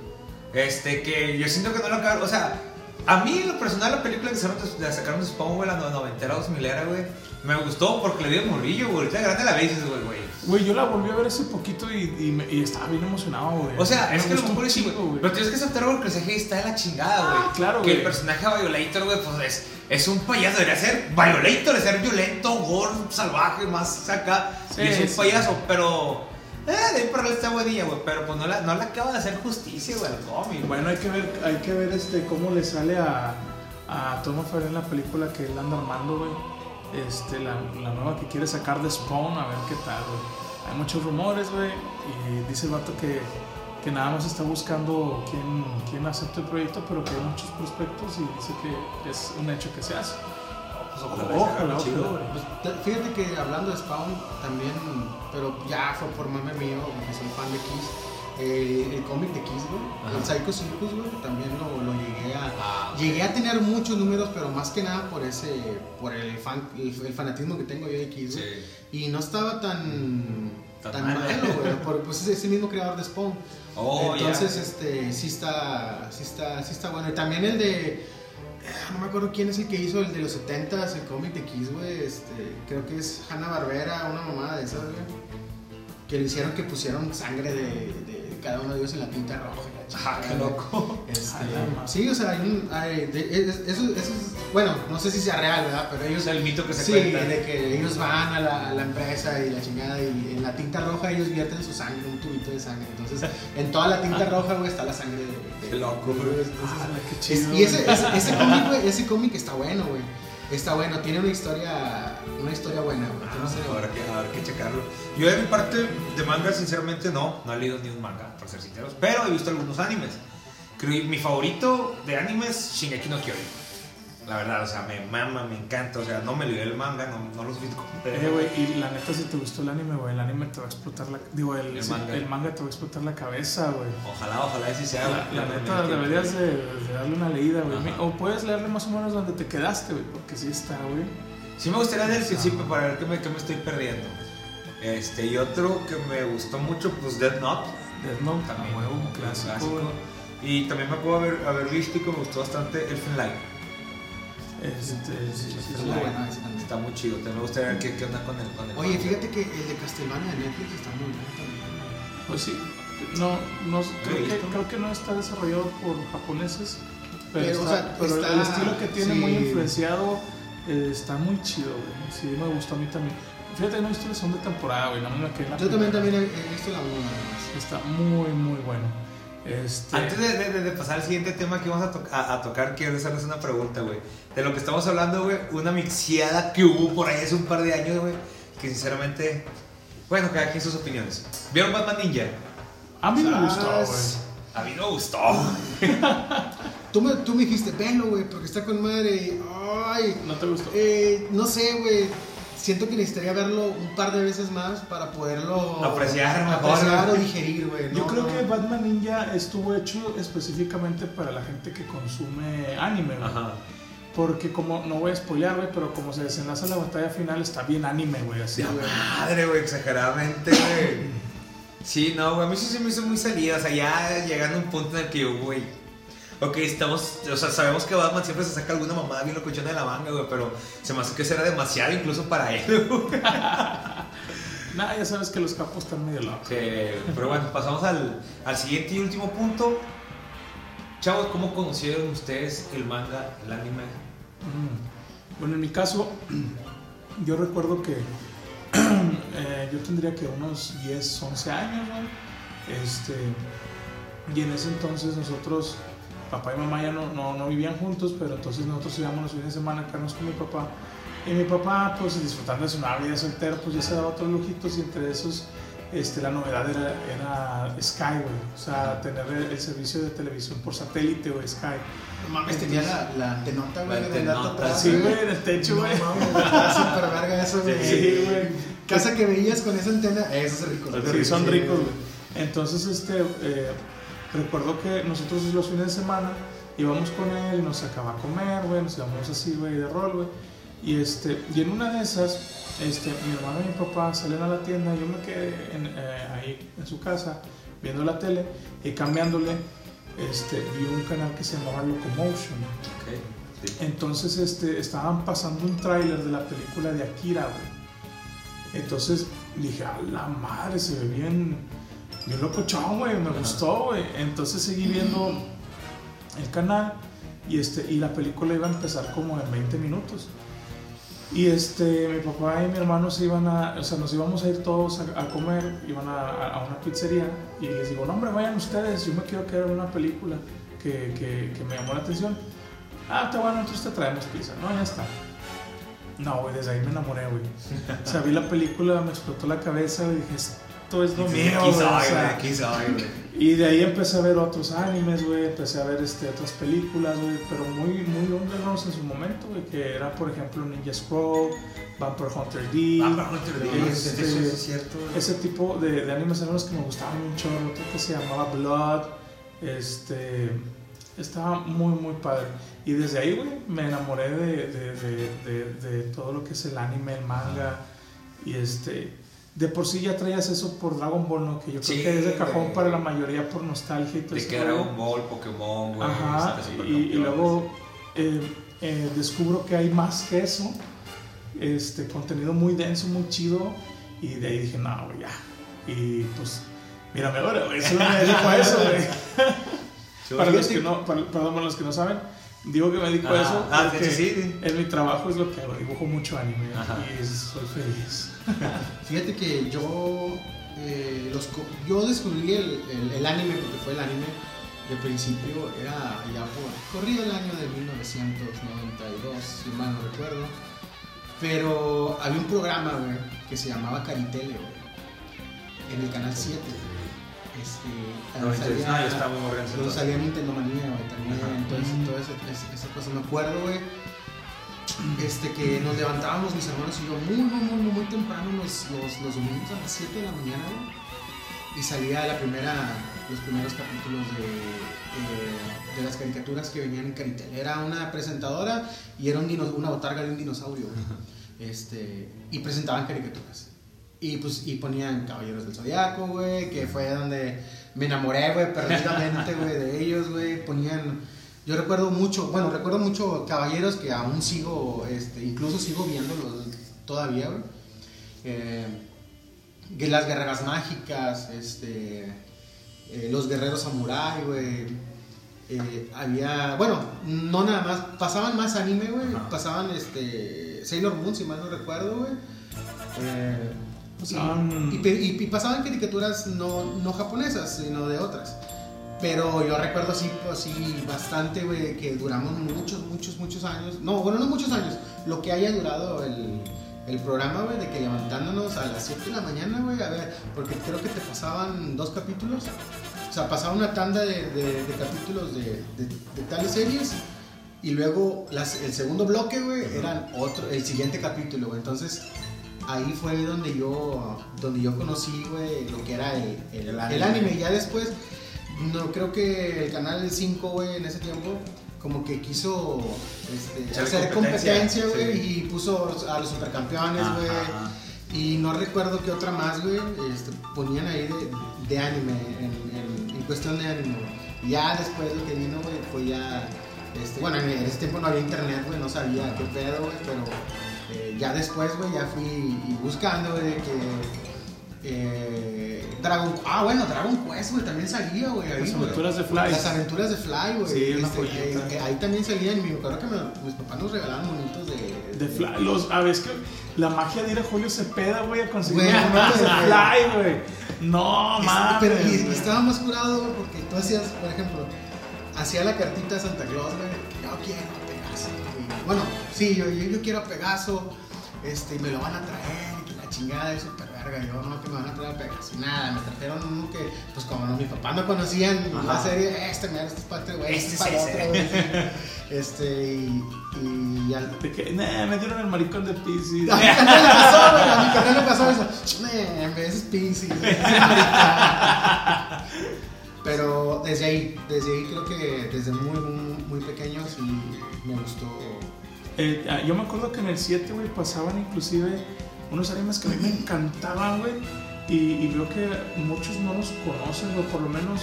Este, que yo siento que no lo acabaron. O sea, a mí en lo personal la película que sacaron de, sacaron de Spawn, güey, la no- noventera, dos milera, güey. Me gustó porque le dio morrillo, güey. Ahorita de grande la veces, güey, güey. Güey, yo la volví a ver hace poquito y, y, estaba bien emocionado, güey. O sea, Me es que lo mejor es chingo, güey. Pero tienes que aceptar, güey, que el CGI está de la chingada, güey. Ah, claro, Que güey. el personaje Violator, güey, pues es, es un payaso. Debería ser Violator, de ser violento, gore, salvaje, más acá. Sí, y es un sí. payaso, pero. Eh, de ahí para él está buenilla, güey. Pero pues no la, no la acaba de hacer justicia, güey, al cómic. Bueno, hay que ver, hay que ver este, cómo le sale a, a Tom Ferrer en la película que él anda armando, güey. Este, la, la nueva que quiere sacar de Spawn, a ver qué tal, güey. Hay muchos rumores, güey, y dice el vato que, que nada más está buscando quién, quién acepte el proyecto, pero que hay muchos prospectos y dice que es un hecho que se hace. Pues Ojalá, ojalá, ojalá. güey. Pues, te- fíjate que hablando de Spawn, también, pero ya fue por mame mío, porque soy fan de Kiss. eh, el cómic de Kiss, güey, Ajá. el Psycho Circus, güey, también lo, lo llegué a. Ah, Llegué a tener muchos números, pero más que nada por ese, por el, fan, el, el fanatismo que tengo yo de Kiss, güey. sí. Y no estaba tan, Tan tan, mal. malo, güey, porque pues es ese mismo creador de Spawn. Oh, Entonces, este, sí está, sí está, sí está bueno. Y también el de, no me acuerdo quién es el que hizo el de los 70s, el cómic de Kiss, güey, este, creo que es Hanna Barbera, una mamada de esas, güey. Que le hicieron que pusieron sangre de, de cada uno de ellos en la tinta roja. Ah, qué loco. Este, A la madre. sí, o sea, hay un, hay- de- es- eso, eso es, bueno, no sé si sea real, ¿verdad? Pero ellos Es el mito que se sí, cuenta. de que ellos van a la, a la empresa y la chingada y en la tinta roja ellos vierten su sangre, un tubito de sangre. Entonces, en toda la tinta roja, güey, está la sangre de... de- Qué loco, de- güey. entonces, Ah, qué es- chido, y ese, ese, ese cómic, güey, ese cómic está bueno, güey. Está bueno, tiene una historia, una historia buena, güey. Ah, habrá, que, habrá que checarlo. Yo de mi parte de manga, sinceramente, no. No he leído ni un manga, por ser sinceros. Pero he visto algunos animes. Creo que mi favorito de animes, Shingeki no Kyojin. La verdad, o sea, me mama, me encanta. O sea, no me leí el manga, no, no lo como Eh, güey, y la neta, si te gustó el anime, güey, el anime te va a explotar la. Digo, el, El manga. el manga te va a explotar la cabeza, güey. Ojalá, ojalá así sea. La, güey. la neta, deberías de, de darle una leída, güey. O puedes leerle más o menos donde te quedaste, güey, porque sí está, güey. Sí me gustaría del principio para ver qué me, qué me estoy perdiendo. Este, y otro que me gustó mucho, pues Death Note. Death Note, También, a huevo, un un clásico. Y también me puedo haber, haber visto y que me gustó bastante Elfen Light. Este, sí, sí, bueno. Está muy chido. Me gustaría ver qué, qué onda con el, con el Oye, manga. fíjate que el de Castlevania de Netflix está muy bueno también. Pues sí, no, no creo, que, creo que no está desarrollado por japoneses, pero, Pero, o sea, pero está- el estilo que tiene sí. muy influenciado eh, está muy chido, güey. Sí, me gustó a mí también. Fíjate que no he visto la segunda temporada, güey, nada más me quedé en la Yo también, primera. también he, he visto la 1 nada más. Está muy, muy bueno. Este, Antes de, de- de pasar al siguiente tema que vamos a, to- a- a tocar, quiero hacerles una pregunta, güey. De lo que estamos hablando, güey, una mixiada que hubo por ahí hace un par de años, güey, que sinceramente, bueno, cada quien sus opiniones. ¿Vieron Batman Ninja? a mí me ¿Sabes? gustó, güey. A mí no gustó. Tú me, tú me dijiste, velo, güey, porque está con madre. y, Ay, ¿No te gustó? eh, no sé, güey. Siento que necesitaría verlo un par de veces más para poderlo Apreciar mejor, apreciar o digerir, güey. Yo creo no. que Batman Ninja estuvo hecho específicamente para la gente que consume anime, güey. Ajá. Porque como, no voy a spoilear, güey, pero como se desenlaza la batalla final, está bien anime, güey, así, De güey. madre, güey, exageradamente, güey. Sí, no, güey, a mí sí se me hizo muy salida, o sea, ya llegando a un punto en el que yo, güey, ok, estamos, o sea, sabemos que Batman siempre se saca alguna mamada bien locochona de la manga, güey, pero se me hace que eso era demasiado incluso para él, güey. Nah, ya sabes que los capos están medio locos. Sí, pero bueno, pasamos al, al siguiente y último punto. Chavos, ¿cómo conocieron ustedes el manga, el anime? Mm. Bueno, en mi caso, yo recuerdo que eh, yo tendría que unos 10, 11 años, ¿no? Este, y en ese entonces nosotros, papá y mamá ya no, no, no vivían juntos, pero entonces nosotros íbamos los fines de semana a quedarnos con mi papá. Y mi papá, pues disfrutando de su nueva vida soltero, pues ya se daba otros lujitos y entre esos este, la novedad era, era Sky, güey. O sea, tener el, el servicio de televisión por satélite o Sky. No mames, tenía la, la antenota, güey, La de antenota, atrás, Sí, güey, en el techo, No güey. mames, estaba súper verga eso, güey. Sí, güey. Casa que veías con esa antena, eso es rico. Sí, son ricos, güey. Entonces, este, eh, recuerdo que nosotros los fines de semana íbamos con él, nos sacaba a comer, güey, nos íbamos así, güey, de rol, güey. Y, este, y en una de esas, este, mi hermano y mi papá salen a la tienda, yo me quedé en, eh, ahí en su casa viendo la tele y cambiándole, este, vi un canal que se llamaba Locomotion. Ok, sí. Entonces este, estaban pasando un tráiler de la película de Akira, güey. Entonces dije, a la madre, se ve bien, bien locochón, güey, me Ajá. gustó, güey. Entonces seguí viendo el canal y, este, y la película iba a empezar como en 20 minutos. Y este, mi papá y mi hermano se iban a, o sea, nos íbamos a ir todos a, a comer, iban a, a una pizzería y les digo, no hombre, vayan ustedes, yo me quiero quedar en una película que, que, que me llamó la atención. Ah, está bueno, entonces te traemos pizza. No, ya está. No, güey, desde ahí me enamoré, güey. O sea, vi la película, me explotó la cabeza, güey, dije, esto es lo mío, Aquí güey. o sea, y de ahí empecé a ver otros animes, güey, empecé a ver este, otras películas, güey, pero muy, muy underground en su momento, güey, que era, por ejemplo, Ninja Scroll, Vampire Hunter D, lo digo, eso este, eso es cierto, güey. ese tipo de, de animes eran los que me gustaban chorro, otro que se llamaba Blood, este, estaba muy, muy padre. Y desde ahí, güey, me enamoré de, de, de- de todo lo que es el anime, el manga, y este, de por sí ya traías eso por Dragon Ball, ¿no? Que yo creo Sí, que es de cajón para la mayoría por nostalgia y todo De que. Dragon Ball, Pokémon, güey. Ajá, este, y, luego eh, eh, descubro que hay más que eso, este, contenido muy denso, muy chido, y de ahí dije, no, güey, ya. Y pues, mírame ahora, güey, solo me dedico a eso, güey. Para los que no, para, perdón, para los que no saben, digo que me dedico a Ah, eso ah, porque sí, sí, sí. en mi trabajo es lo que hago, dibujo mucho anime Ajá. y soy feliz. Fíjate que yo, eh, los, yo descubrí el, el- el anime, porque fue el anime, de principio era ya por corrido el año de 1992, si mal no recuerdo. Pero había un programa, güey, que se llamaba Caritele, güey, en el canal 7. Este, No, salía- no, estaba muy Luego entonces. salía Nintendo Manía, güey, también. Ajá. Entonces, Mm. toda esa, esa- esa cosa. Me acuerdo, güey, este, que nos levantábamos mis hermanos y yo muy, muy, muy, muy, temprano los, los, los domingos a las 7 de la mañana, güey. Y salía la primera, los primeros capítulos de, de las caricaturas que venían en Caritel. Era una presentadora y era un dino- una botarga de un dinosaurio, güey. Este, y presentaban caricaturas. Y pues y ponían Caballeros del Zodiaco, güey, que fue donde me enamoré, güey, perdidamente, güey, de ellos, güey. Ponían, yo recuerdo mucho, bueno, recuerdo mucho Caballeros que aún sigo, este, incluso sigo viéndolos todavía, güey. Eh, las guerreras mágicas, este, eh, los guerreros samurai, güey. Eh, había, bueno, no nada más, pasaban más anime, güey. Pasaban, este, Sailor Moon, si mal no recuerdo, güey. Eh, Pasaban- y, y pe- y- y pasaban caricaturas no, no japonesas, sino de otras. Pero yo recuerdo así, así bastante, güey, que duramos muchos, muchos, muchos años. No, bueno, no muchos años. Lo que haya durado el, el programa, güey, de que levantándonos a las 7 de la mañana, güey, a ver, porque creo que te pasaban dos capítulos. O sea, pasaba una tanda de, de- de capítulos de, tales series. Y luego las- el segundo bloque, güey, eran otro, el siguiente capítulo, güey. Entonces, ahí fue donde yo, donde yo conocí, güey, lo que era el, el, El el anime. anime. Ya después, no creo que el canal 5, güey, en ese tiempo, como que quiso este, hacer competencia, güey, sí. y puso a los supercampeones, güey. Y no recuerdo qué otra más, güey, este, ponían ahí de, de anime, en, en- en cuestión de anime, Ya después lo que vino, güey, fue ya, este, bueno, en ese tiempo no había internet, güey, no sabía qué pedo, güey, pero eh, ya después, güey, ya fui y buscando, güey, de que eh, Dragon, ah, bueno, Dragon Quest, güey, también salía, güey, Las aventuras de Fly. Las aventuras de Fly, güey. Sí, una Este, eh, eh, ahí también salían, y me acuerdo que me- mis papás nos regalaban monitos de... De Fly, los, a ver, es que la magia de ir a Julio Cepeda, güey, a conseguir no monitos de Fly, güey. No, Es- mames. Pero y- estaba más curado, güey, porque tú hacías, por ejemplo, hacía la cartita a Santa Claus, güey, yo quiero bueno, sí, yo, yo, yo quiero a Pegaso, este, y me lo van a traer, y que la chingada es súper verga. Yo no, que me van a traer a Pegaso. Y nada, me trajeron uno que, pues como no, mis papás no conocían la Ajá. serie, este, mira, este es para este güey, este, Este es para ese. otro, güey. Este, y, y al, nah, me dieron el maricón de Pisces. a mi carnal le pasó, güey, a mi carnal le pasó eso. "Nee, En vez es Pincy. Pero desde ahí, desde ahí creo que desde muy, muy, muy pequeño sí me gustó. Eh, ah, yo me acuerdo que en el 7, güey, pasaban inclusive unos animes que a mí me encantaban, güey. Y, y veo que muchos no los conocen, o por lo menos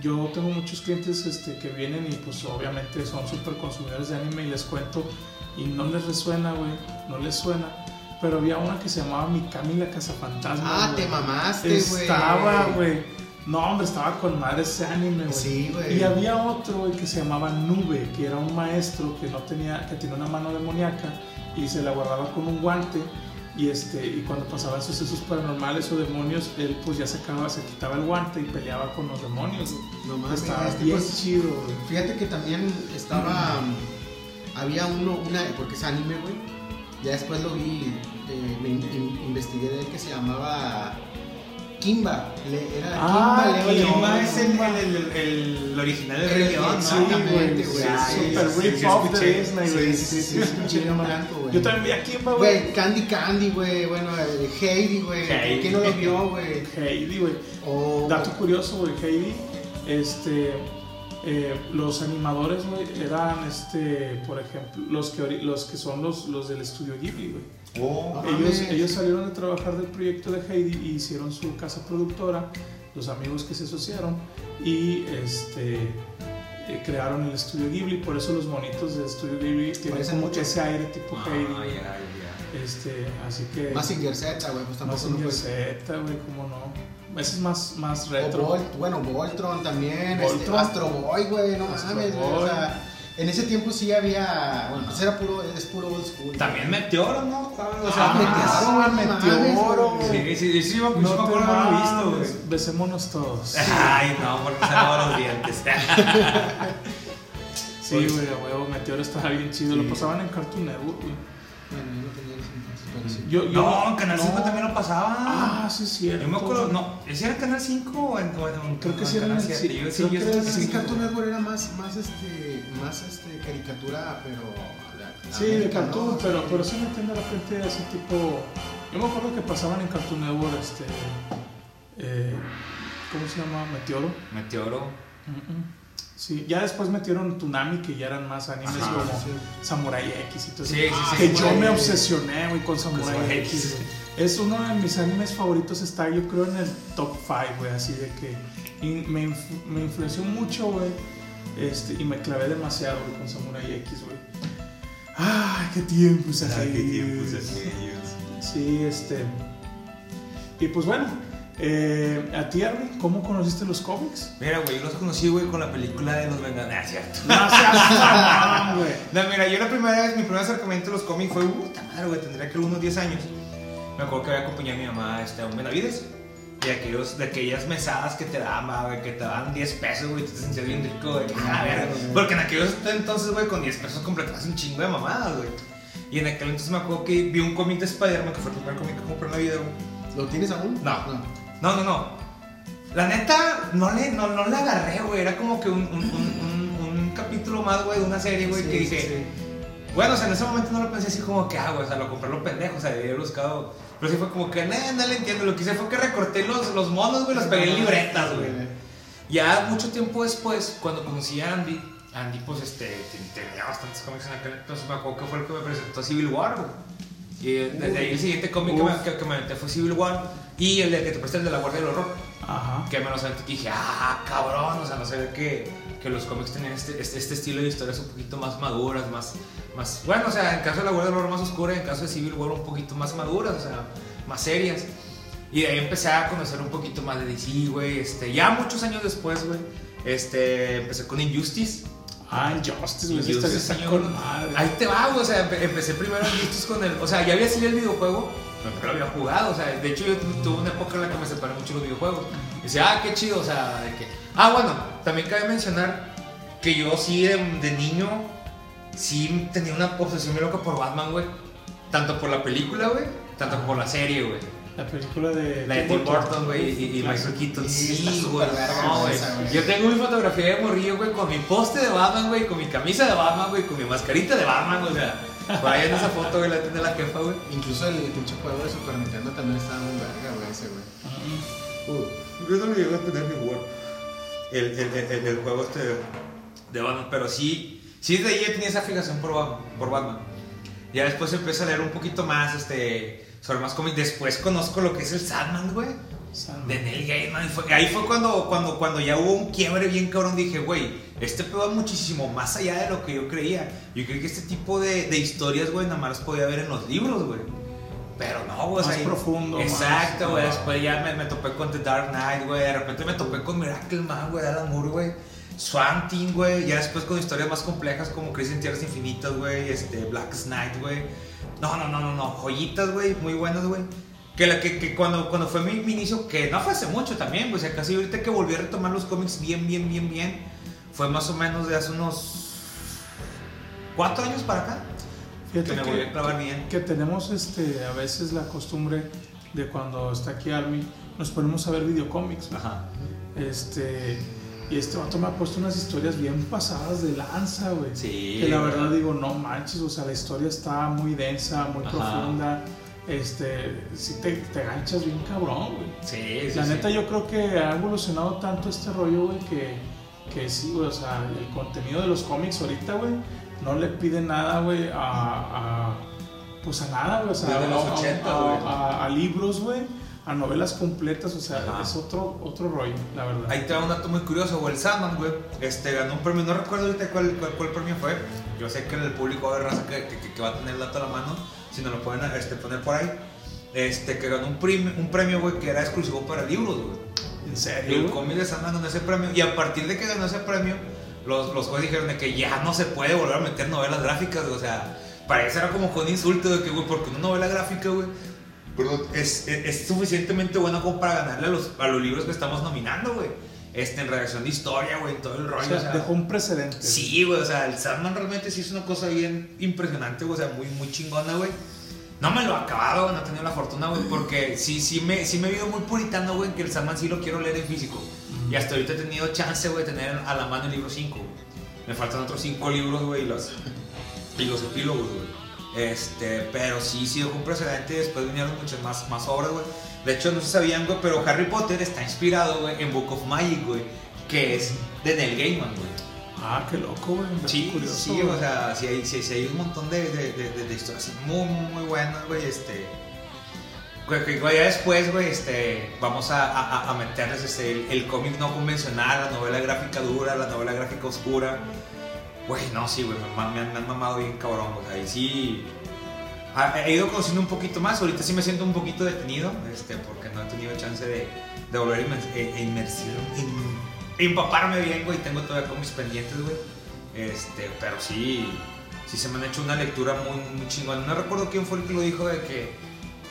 yo tengo muchos clientes este, que vienen y pues obviamente son súper consumidores de anime y les cuento y no les resuena, güey, no les suena. Pero había una que se llamaba Mikami la Cazafantasma. Ah, te mamaste, güey. Estaba, güey. No, hombre, estaba con madre ese anime, güey. Sí, güey. Y había otro, güey, que se llamaba Nube, que era un maestro que no tenía, que tenía una mano demoníaca y se la guardaba con un guante. Y, este, y cuando pasaban sucesos paranormales o demonios, él pues ya sacaba, se quitaba el guante y peleaba con los demonios. No mames, Estaba este, bien pues, chido, güey. Fíjate que también estaba. Había uno, una, porque es anime, güey. Ya después lo vi, eh, me in- in- investigué de él que se llamaba Kimba. Le- era Ah, Kimba, Leo Kimba León. es el, el, el, el original del El- Rey León, exactamente, güey. Super rip off de Disney, güey. Sí, sí, sí, es un chile blanco, güey. Yo también vi a Kimba, güey. Güey, Candy Candy, güey. Bueno, el Heidi, güey. ¿Quién no lo vio, güey? Heidi, güey. O. Dato curioso, güey, Heidi, este, eh, los animadores, güey, eran, este, por ejemplo, los que, ori- los que son los, los del estudio Ghibli, güey. Oh, No Ellos, ellos salieron a trabajar del proyecto de Heidi y hicieron su casa productora, los amigos que se asociaron y, este, eh, crearon el estudio Ghibli, por eso los monitos del estudio Ghibli tienen como mucho. ese aire tipo Ah, Heidi, este, así que... Mazinger Z, güey. Pues tampoco no fue. Z, güey, cómo no. Ese es más, más retro. Volt- bueno, Voltron también, Voltron. Este, Astro Boy, güey, no Astro mames, güey. O Boy. sea, en ese tiempo sí había. Bueno, pues era puro, es puro old school. También Meteoro, ¿no? O Ah, sea, Meteoro, Meteoro, Meteoro. Sí, sí, sí, sí, me No me te acuerdo haberlo visto, güey. Besémonos todos. Ay, no, porque se lavan los dientes. Sí, güey, a huevo, Meteoro estaba bien chido. Lo pasaban en Cartoon Network, güey. Sí. Yo, yo, No, en Canal 5 también lo pasaba. Ah, sí, es cierto. Yo me acuerdo, no, ¿ese era Canal 5 o en, o en- Creo que sí era Canal el 7? sí, Yo, sí, creo que sí- era Sí, sí. Cartoon Network era más, más, este, más este, caricatura, pero. la- Sí, de Cartoon, ¿no? pero, pero sí me entiendo la gente así tipo. Yo me acuerdo que pasaban en Cartoon Network este. eh, ¿Cómo se llama? Meteoro. Meteoro. Mm, mm. Sí, ya después metieron Tsunami, que ya eran más animes Ajá, como sí. Samurai X y todo eso. Sí, sí, sí. Que sí, yo sí. me obsesioné, güey, con Samurai X. Es uno de mis animes favoritos, está yo creo en el top 5, güey, así de que y me, me influenció mucho, güey, este, y me clavé demasiado, güey, con Samurai X, güey. ¡Ay, qué tiempos aquellos! Sí, este... Y pues bueno, eh, a ti, Armin, ¿cómo conociste los cómics? Mira, güey, yo los conocí, güey, con la película de Los Vengadores. Ah, cierto. No seas güey. No, mira, yo la primera vez, mi primer acercamiento a los cómics fue, puta madre, güey, tendría que unos 10 años. Me acuerdo que había acompañado a mi mamá este, a un Benavides. Y aquellos, de aquellas mesadas que te daban, güey, que te daban 10 pesos, güey, te sentías bien rico, güey, que a ver, Porque en aquellos entonces, güey, con 10 pesos completabas un chingo de mamadas, güey. Y en aquel entonces me acuerdo que vi un cómic de Spider-Man, que fue el primer cómic que compré en la vida, güey. ¿Lo tienes aún? No. No, no, no. La neta, no le, no, no le agarré, güey. Era como que un, un, un, un, capítulo más, güey, de una serie, güey, Sí, que sí, dije. sí. Bueno, o sea, en ese momento no lo pensé así como que, ah, güey, o sea, lo compré lo pendejo, o sea, haber buscado. Pero sí fue como que, nah, no le entiendo. Lo que hice fue que recorté los, los monos, güey, los pegué en libretas, güey. Ya mucho tiempo después, cuando conocí a Andy, Andy, pues, este, te- tenía bastantes cómics en aquel entonces, me acuerdo que fue el que me presentó a Civil War, güey. Y desde ahí el siguiente cómic que me, que, que me aventé fue Civil War y el de que te presté el de la Guardia del Horror. Ajá. Que me lo aventé y dije, ah, cabrón, o sea, no sabía que, que los cómics tenían este, este, este estilo de historias un poquito más maduras, más, más, bueno, o sea, en caso de la Guardia del Horror más oscura, en caso de Civil War un poquito más maduras, o sea, más serias. Y de ahí empecé a conocer un poquito más de DC, güey, este, ya muchos años después, güey, este, empecé con Injustice. Ah, Injustice, güey. Ahí te va, güey, o sea, empe- empecé primero Injustice con el, o sea, ya había salido el videojuego, pero lo había jugado, o sea, de hecho yo tu- tuve una época en la que me separé mucho de los videojuegos. Y decía, ah, qué chido, o sea, de que... Ah, bueno, también cabe mencionar que yo sí de, de niño, sí tenía una obsesión muy loca por Batman, güey. Tanto por la película, güey, tanto por la serie, güey. La película de. La de Tim Burton, güey, y, y Michael Keaton. Sí, güey. No, güey. Yo tengo mi fotografía de morrillo, güey, con mi poste de Batman, güey, con mi camisa de Batman, güey, con mi mascarita de Batman, o sea. Por ahí en esa foto, güey, la tiene la jefa, güey. Incluso el pinche juego de Super Nintendo también estaba muy verga, güey, ese, güey. Yo no lo llegué a tener ni jugar. El, el, el, el juego este de, de Batman, pero sí, sí desde ahí ya tenía esa fijación por, por Batman. Ya después empecé a leer un poquito más, este, sobre más cómics. Después conozco lo que es el Sandman, güey. De Neil Gaiman. Fue- ahí fue cuando, cuando, cuando ya hubo un quiebre bien cabrón. Dije, güey, este pedo va muchísimo más allá de lo que yo creía. Yo creí que este tipo de, de historias, güey, nada más podía ver en los libros, güey. Pero no, güey. o Más sea, profundo, Exacto, güey. Después ya me, me topé con The Dark Knight, güey. De repente me topé con Miracle Man, güey, Alan Moore, güey. Swamp Thing, güey. Ya después con historias más complejas como Crisis en Tierras Infinitas, güey. Este, Black Knight, güey. No, no, no, no, no. Joyitas, güey. Muy buenas, güey. Que, la, que, que cuando, cuando fue mi, mi inicio, que no fue hace mucho también, pues, casi ahorita que volví a retomar los cómics bien, bien, bien, bien, fue más o menos de hace unos cuatro años para acá. Fíjate que me volví a clavar bien. que tenemos este, a veces la costumbre de cuando está aquí Army, nos ponemos a ver videocómics. Ajá. Este, y este vato me ha puesto unas historias bien pasadas de lanza, güey. Sí. Que la verdad digo, no manches, o sea, la historia está muy densa, muy Ajá. profunda. Este, si te, te ganchas bien cabrón, güey. Sí, sí. La sí. neta, yo creo que ha evolucionado tanto este rollo, güey, que, que sí, güey, o sea, el contenido de los cómics ahorita, güey, no le pide nada, güey, a, a- pues a nada, güey, o sea, Desde a- a- 80, a, güey. a- libros, güey, a novelas completas, o sea, Ajá. es otro, otro rollo, la verdad. Ahí te va un dato muy curioso, güey. El Sandman, güey, este, ganó un premio. No recuerdo ahorita cuál, cuál, cuál premio fue. Yo sé que en el público va a raza que, que, que va a tener el dato a la mano. Si no lo pueden este, poner por ahí. Este, que ganó un premio, un premio, güey, que era exclusivo para libros, güey. ¿En serio? El güey? cómic de Sandman ganó ese premio. Y a partir de que ganó ese premio, los, los jueces dijeron de que ya no se puede volver a meter novelas gráficas, o sea, para eso era como con insulto de que, güey, porque una novela gráfica, güey, es, es, es suficientemente buena como para ganarle a los, a los libros que estamos nominando, güey. Este, en redacción de historia, güey, en todo el rollo. O sea, o sea, dejó un precedente. Sí, güey, o sea, el Sandman realmente sí es una cosa bien impresionante, güey, o sea, muy, muy chingona, güey. No me lo he acabado, no he tenido la fortuna, güey, porque sí, sí me, sí me he muy puritano, güey, que el Sandman sí lo quiero leer en físico. Y hasta ahorita he tenido chance, güey, de tener a la mano el libro 5. Me faltan otros 5 libros, güey, y los, y los epílogos, güey. Este, pero sí, sí dejó un precedente y después vinieron muchas más, más obras, güey. De hecho, no se sabían, güey, pero Harry Potter está inspirado, güey, en Book of Magic, güey, que es de Neil Gaiman, güey. Ah, qué loco, güey. Sí, curioso, sí, güey. o sea, sí hay, sí, sí hay un montón de, de, de, historias muy, muy, muy buenas, güey, este... Güey, güey, ya después, güey, este, vamos a, a, a meterles este, el, el cómic no convencional, la novela gráfica dura, la novela gráfica oscura. Güey, no, sí, güey, me, han- me me han mamado bien cabrón, o sea, y sí... He ido conociendo un poquito más, ahorita sí me siento un poquito detenido, este, porque no he tenido chance de, de volver a eh, inmersir, in- empaparme bien, güey, tengo todavía con mis pendientes, güey. Este, pero sí, sí se me han hecho una lectura muy, muy chingona. No recuerdo quién fue el que lo dijo de que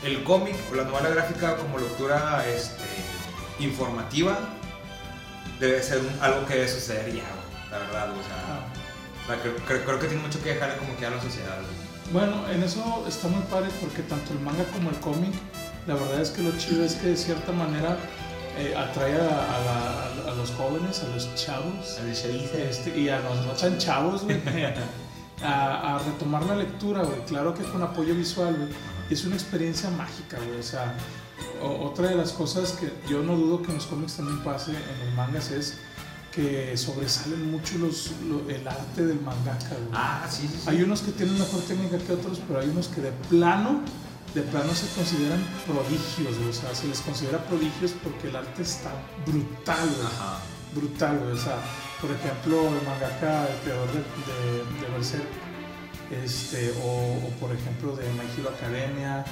el cómic o la novela gráfica como lectura este, informativa debe ser un- algo que debe suceder ya, güey, la verdad, o sea, Ah. la creo, creo que tiene mucho que dejarle como que a la sociedad, güey. Bueno, en eso está muy padre porque tanto el manga como el cómic, la verdad es que lo chido es que de cierta manera eh, atrae a, a la- a los jóvenes, a los chavos, este, y a los no tan chavos, güey, a, a retomar la lectura, güey. Claro que con apoyo visual, güey. Es una experiencia mágica, güey. O sea, o- otra de las cosas que yo no dudo que en los cómics también pase, en los mangas, es que sobresalen mucho los, lo- el arte del mangaka, güey. Ah, sí, sí, sí. Hay unos que tienen mejor técnica que otros, pero hay unos que de plano, de plano se consideran prodigios, güey. O sea, se les considera prodigios porque el arte está brutal, güey. Ajá. Brutal, güey. O sea, por ejemplo, el mangaka, el creador de, de, de Berserk, este, o, o por ejemplo de My Hero Academia,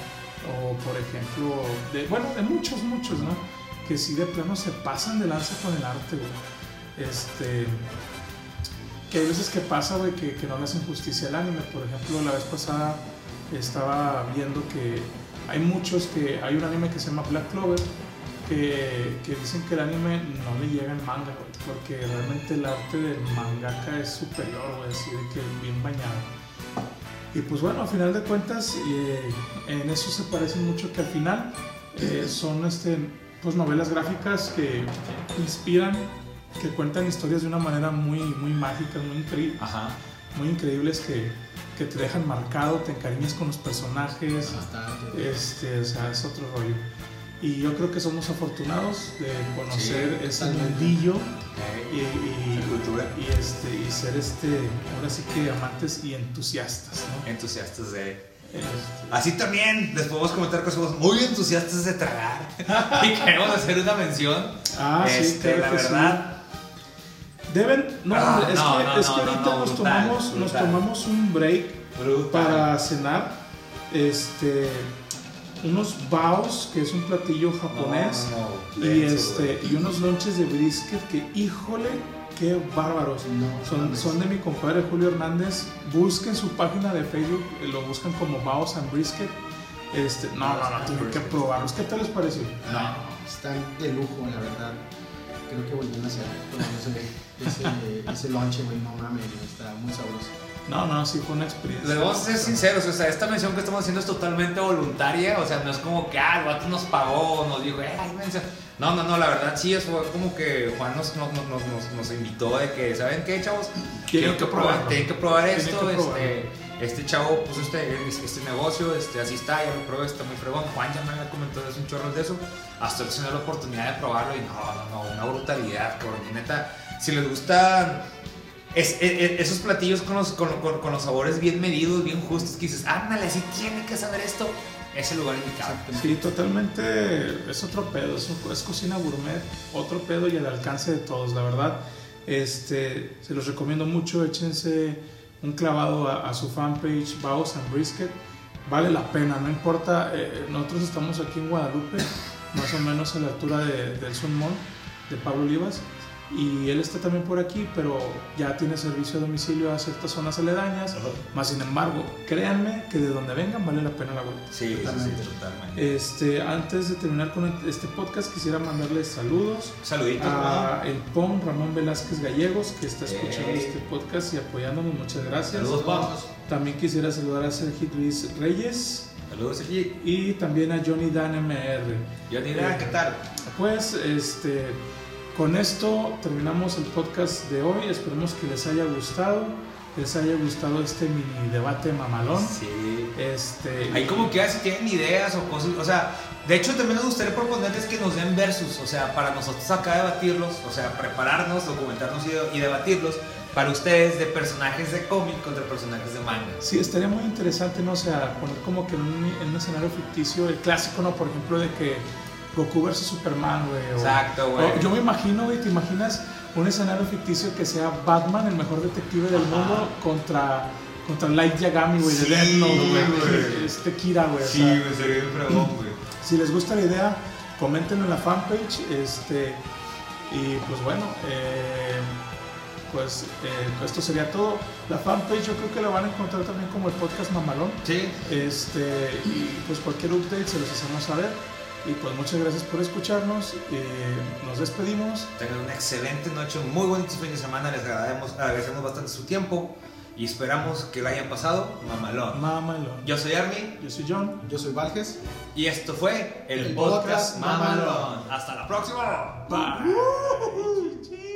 o por ejemplo, de, bueno, de muchos, muchos, ¿no? Que sí de plano se pasan de lanza con el arte, güey. Este, que hay veces que pasa, güey, que, no le hacen justicia al anime. Por ejemplo, la vez pasada estaba viendo que hay muchos que. Hay un anime que se llama Black Clover. Que, que dicen que el anime no le llega al manga, porque realmente el arte del mangaka es superior, güey, así de que bien bañado. Y pues bueno, al final de cuentas, eh, en eso se parecen mucho que al final eh, son este, pues novelas gráficas que inspiran, que cuentan historias de una manera muy, muy mágica, muy increíble Ajá. muy increíbles que, que te dejan marcado, te encariñas con los personajes, Bastante. este, o sea, es otro rollo. Y yo creo que somos afortunados de conocer Sí, ese mundillo Ok. y, y- La cultura. y, este, y ser este, ahora sí que amantes y entusiastas, ¿no? Entusiastas de... Este, Así también les podemos comentar que somos muy entusiastas de tragar y queremos hacer una mención. ah, sí, este, claro la que sí. verdad, Deben, no, Ah, hombre, es, no, que, no, es que no, ahorita no, nos, brutal, tomamos, nos tomamos un break brutal. para cenar este unos baos que es un platillo japonés No, no, no, y este y unos lonches de brisket que híjole qué bárbaros. No, son, son de mi compadre Julio Hernández. Busquen su página de Facebook eh, lo buscan como baos and brisket. Este no no no tienen que probarlos. Qué tal les pareció No, están de lujo, la verdad. Creo que volvieron a hacer ese, ese, lonche, güey. No mames, está muy sabroso. no no sí fue una experiencia Les vamos a ser sinceros, o sea, esta mención que estamos haciendo es totalmente voluntaria, o sea, no es como que, ah, el vato nos pagó, nos dijo, eh, ay, mención. No, no, no, la verdad sí, eso fue como que Juan nos, nos, nos, nos, nos invitó de que, ¿saben qué, chavos? Tienen que que probar, tienen que probar esto, que probarlo. este, este chavo puso este, este negocio, este, así está, ya lo probé, está muy fregón. Juan ya me había comentado es un chorro de eso, hasta él tenido la oportunidad de probarlo y no, no, no, una brutalidad, cabrón, y neta, si les gustan es- es- esos platillos con los, con, los sabores bien medidos, bien justos, que dices, ándale, así tiene que saber esto, es el lugar indicado. Sí, totalmente es otro pedo, es, cocina gourmet, otro pedo y al alcance de todos, la verdad. Este, se los recomiendo mucho, échense un clavado a, a su fanpage, Baos and Brisket, vale la pena, no importa, eh, nosotros estamos aquí en Guadalupe, más o menos a la altura de- del Sun Mall, de Pablo Olivas, y él está también por aquí, pero ya tiene servicio a domicilio a ciertas zonas aledañas. Más sin embargo, créanme que de donde vengan vale la pena la vuelta. Sí, Totalmente. totalmente. Este, antes de terminar con este podcast, quisiera mandarles saludos Saluditos, a el POM Ramón Velázquez Gallegos, que está escuchando este podcast y apoyándonos. Muchas gracias. Saludos, Pam. También quisiera saludar a Sergio Luis Reyes Saludos aquí. y también a Johnny Dan MR. Yo diré, ¿qué tal? Pues este, con esto terminamos el podcast de hoy. Esperemos que les haya gustado, que les haya gustado este mini debate mamalón. Sí. Este, Ahí como que si tienen ideas o cosas, o sea, de hecho también nos gustaría proponerles que nos den versus, o sea, para nosotros acá debatirlos, o sea, prepararnos, documentarnos y, y debatirlos para ustedes de personajes de cómic contra personajes de manga. Sí, estaría muy interesante, ¿no? O sea, poner como que en un, en un escenario ficticio, el clásico, ¿no? Por ejemplo, de que Goku versus Superman, güey. o- Exacto, güey. o yo me imagino, güey, ¿te imaginas un escenario ficticio que sea Batman, el mejor detective del Ajá. mundo, contra, contra Light Yagami, güey, Sí, de Death Note, güey. Este Kira, güey. o Sí, sea, güey, sería bien fregón, güey. si les gusta la idea, comenten en la fanpage, este, y pues bueno, eh, pues eh, esto sería todo. La fanpage yo creo que la van a encontrar también como el podcast Mamalón. Sí. Este, y pues cualquier update se los hacemos saber. Y pues muchas gracias por escucharnos. eh, nos despedimos. Tengan una excelente noche, un muy bonito fin de semana. Les agradecemos, agradecemos bastante su tiempo y esperamos que la hayan pasado mamalón. Mamalón. Yo soy Armin Yo soy John. Yo soy Valges. y esto fue el, El podcast podcast Mamalón. Mamalón. Hasta la próxima. Bye.